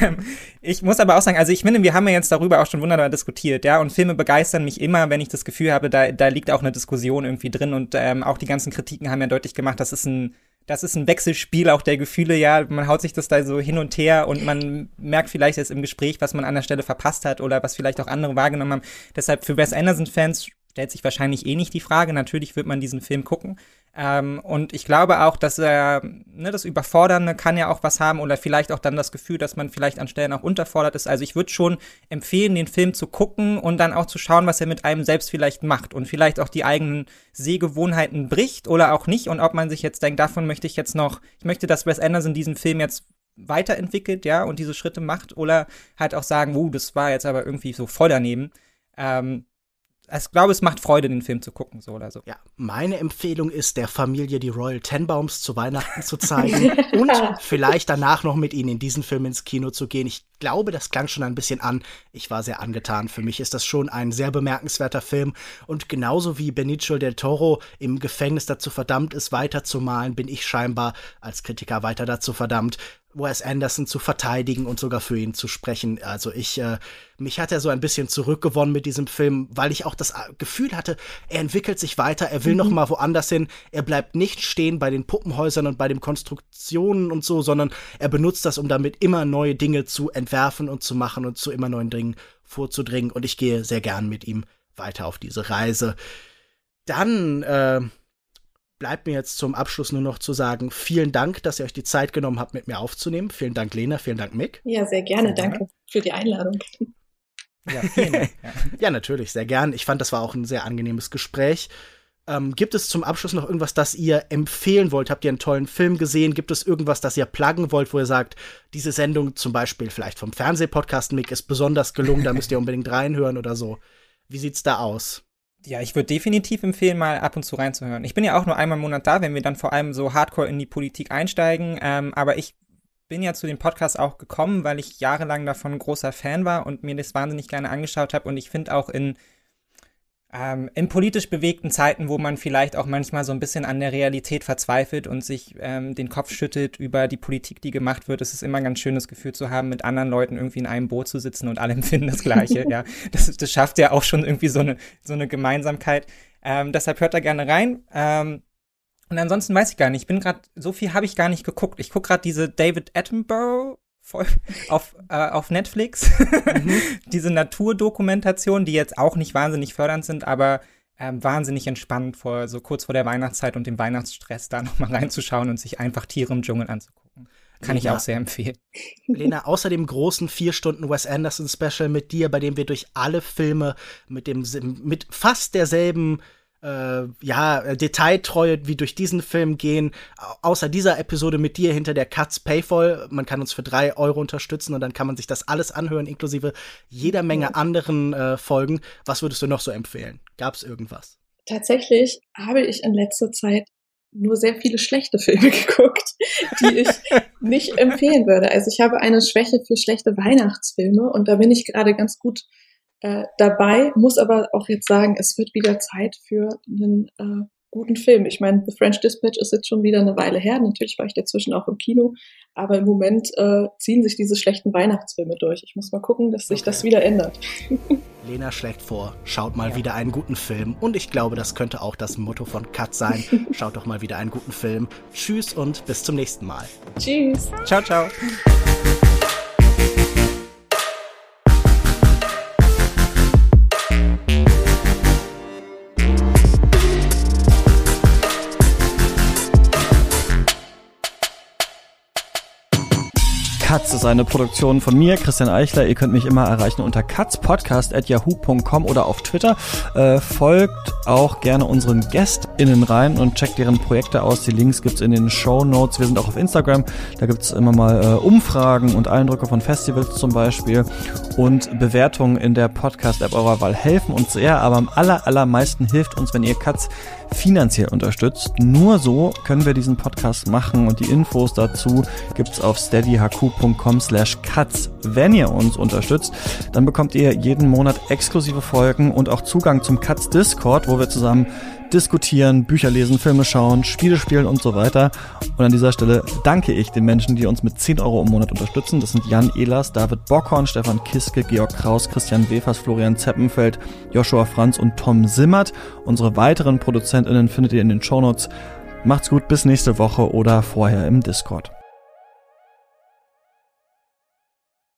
Ähm, ich muss aber auch sagen, also ich finde, wir haben ja jetzt darüber auch schon wunderbar diskutiert, ja, und Filme begeistern mich immer, wenn ich das Gefühl habe, da, da liegt auch eine Diskussion irgendwie drin und ähm, auch die ganzen Kritiken haben ja deutlich gemacht, das ist ein das ist ein Wechselspiel auch der Gefühle, ja, man haut sich das da so hin und her und man merkt vielleicht jetzt im Gespräch, was man an der Stelle verpasst hat oder was vielleicht auch andere wahrgenommen haben. Deshalb für Wes Anderson-Fans stellt sich wahrscheinlich eh nicht die Frage. Natürlich wird man diesen Film gucken. Ähm, und ich glaube auch, dass er, ne, das Überfordernde kann ja auch was haben oder vielleicht auch dann das Gefühl, dass man vielleicht an Stellen auch unterfordert ist. Also ich würde schon empfehlen, den Film zu gucken und dann auch zu schauen, was er mit einem selbst vielleicht macht und vielleicht auch die eigenen Sehgewohnheiten bricht oder auch nicht und ob man sich jetzt denkt, davon möchte ich jetzt noch, ich möchte, dass Wes Anderson diesen Film jetzt weiterentwickelt, ja, und diese Schritte macht oder halt auch sagen, uh, das war jetzt aber irgendwie so voll daneben. Ähm, ich glaube, es macht Freude, den Film zu gucken, so oder so. Ja, meine Empfehlung ist, der Familie die Royal Tenbaums zu Weihnachten zu zeigen (laughs) und vielleicht danach noch mit ihnen in diesen Film ins Kino zu gehen. Ich glaube, das klang schon ein bisschen an. Ich war sehr angetan. Für mich ist das schon ein sehr bemerkenswerter Film. Und genauso wie Benicio del Toro im Gefängnis dazu verdammt ist, weiterzumalen, bin ich scheinbar als Kritiker weiter dazu verdammt, Wes Anderson zu verteidigen und sogar für ihn zu sprechen. Also ich, äh, mich hat er so ein bisschen zurückgewonnen mit diesem Film, weil ich auch das äh, Gefühl hatte, er entwickelt sich weiter, er will mhm. noch mal woanders hin, er bleibt nicht stehen bei den Puppenhäusern und bei den Konstruktionen und so, sondern er benutzt das, um damit immer neue Dinge zu entwerfen und zu machen und zu immer neuen Dingen vorzudringen. Und ich gehe sehr gern mit ihm weiter auf diese Reise. Dann, äh, bleibt mir jetzt zum Abschluss nur noch zu sagen, vielen Dank, dass ihr euch die Zeit genommen habt, mit mir aufzunehmen. Vielen Dank, Lena, vielen Dank, Mick. Ja, sehr gerne, sehr danke für die Einladung. Ja, vielen Dank. (laughs) ja, natürlich, sehr gern. Ich fand, das war auch ein sehr angenehmes Gespräch. Ähm, gibt es zum Abschluss noch irgendwas, das ihr empfehlen wollt? Habt ihr einen tollen Film gesehen? Gibt es irgendwas, das ihr pluggen wollt, wo ihr sagt, diese Sendung zum Beispiel vielleicht vom Fernsehpodcast Mick ist besonders gelungen, da müsst ihr (laughs) unbedingt reinhören oder so? Wie sieht's da aus? Ja, ich würde definitiv empfehlen, mal ab und zu reinzuhören. Ich bin ja auch nur einmal im Monat da, wenn wir dann vor allem so hardcore in die Politik einsteigen. Ähm, aber ich bin ja zu dem Podcast auch gekommen, weil ich jahrelang davon großer Fan war und mir das wahnsinnig gerne angeschaut habe. Und ich finde auch in ähm, in politisch bewegten Zeiten, wo man vielleicht auch manchmal so ein bisschen an der Realität verzweifelt und sich ähm, den Kopf schüttet über die Politik, die gemacht wird, ist es immer ein ganz schönes Gefühl zu haben, mit anderen Leuten irgendwie in einem Boot zu sitzen und alle (laughs) empfinden das Gleiche. ja, das, das schafft ja auch schon irgendwie so eine, so eine Gemeinsamkeit. Ähm, deshalb hört da gerne rein. Ähm, und ansonsten weiß ich gar nicht. Ich bin gerade, so viel habe ich gar nicht geguckt. Ich gucke gerade diese David Attenborough (laughs) auf, äh, auf Netflix. Mhm. (laughs) Diese Naturdokumentation, die jetzt auch nicht wahnsinnig fördernd sind, aber ähm, wahnsinnig entspannend vor, so kurz vor der Weihnachtszeit und dem Weihnachtsstress da (laughs) nochmal reinzuschauen und sich einfach Tiere im Dschungel anzugucken. Kann Lena, ich auch sehr empfehlen. Lena, außer dem großen vier Stunden Wes Anderson Special mit dir, bei dem wir durch alle Filme mit dem mit fast derselben äh, ja, Detailtreue wie durch diesen Film gehen. Außer dieser Episode mit dir hinter der Cuts Payfall. Man kann uns für drei Euro unterstützen und dann kann man sich das alles anhören, inklusive jeder Menge anderen äh, Folgen. Was würdest du noch so empfehlen? Gab es irgendwas? Tatsächlich habe ich in letzter Zeit nur sehr viele schlechte Filme (laughs) geguckt, die ich (laughs) nicht empfehlen würde. Also ich habe eine Schwäche für schlechte Weihnachtsfilme und da bin ich gerade ganz gut äh, dabei, muss aber auch jetzt sagen, es wird wieder Zeit für einen äh, guten Film. Ich meine, The French Dispatch ist jetzt schon wieder eine Weile her. Natürlich war ich dazwischen auch im Kino, aber im Moment äh, ziehen sich diese schlechten Weihnachtsfilme durch. Ich muss mal gucken, dass sich okay. das wieder ändert. (laughs) Lena schlägt vor, schaut mal ja. wieder einen guten Film. Und ich glaube, das könnte auch das Motto von Cut sein. (laughs) schaut doch mal wieder einen guten Film. Tschüss und bis zum nächsten Mal. Tschüss. Ciao, ciao. Katz ist eine Produktion von mir, Christian Eichler. Ihr könnt mich immer erreichen unter katzpodcast.yahoo.com oder auf Twitter. Äh, folgt auch gerne unseren GästInnen rein und checkt deren Projekte aus. Die Links gibt's in den Show Notes. Wir sind auch auf Instagram. Da gibt's immer mal äh, Umfragen und Eindrücke von Festivals zum Beispiel. Und Bewertungen in der Podcast-App eurer Wahl helfen uns sehr, aber am aller, allermeisten hilft uns, wenn ihr Katz finanziell unterstützt. Nur so können wir diesen Podcast machen und die Infos dazu gibt's auf steadyhq.com slash cuts. Wenn ihr uns unterstützt, dann bekommt ihr jeden Monat exklusive Folgen und auch Zugang zum Cuts Discord, wo wir zusammen diskutieren, Bücher lesen, Filme schauen, Spiele spielen und so weiter. Und an dieser Stelle danke ich den Menschen, die uns mit 10 Euro im Monat unterstützen. Das sind Jan Ehlers, David Bockhorn, Stefan Kiske, Georg Kraus, Christian Wefers, Florian Zeppenfeld, Joshua Franz und Tom Simmert. Unsere weiteren ProduzentInnen findet ihr in den Shownotes. Macht's gut, bis nächste Woche oder vorher im Discord.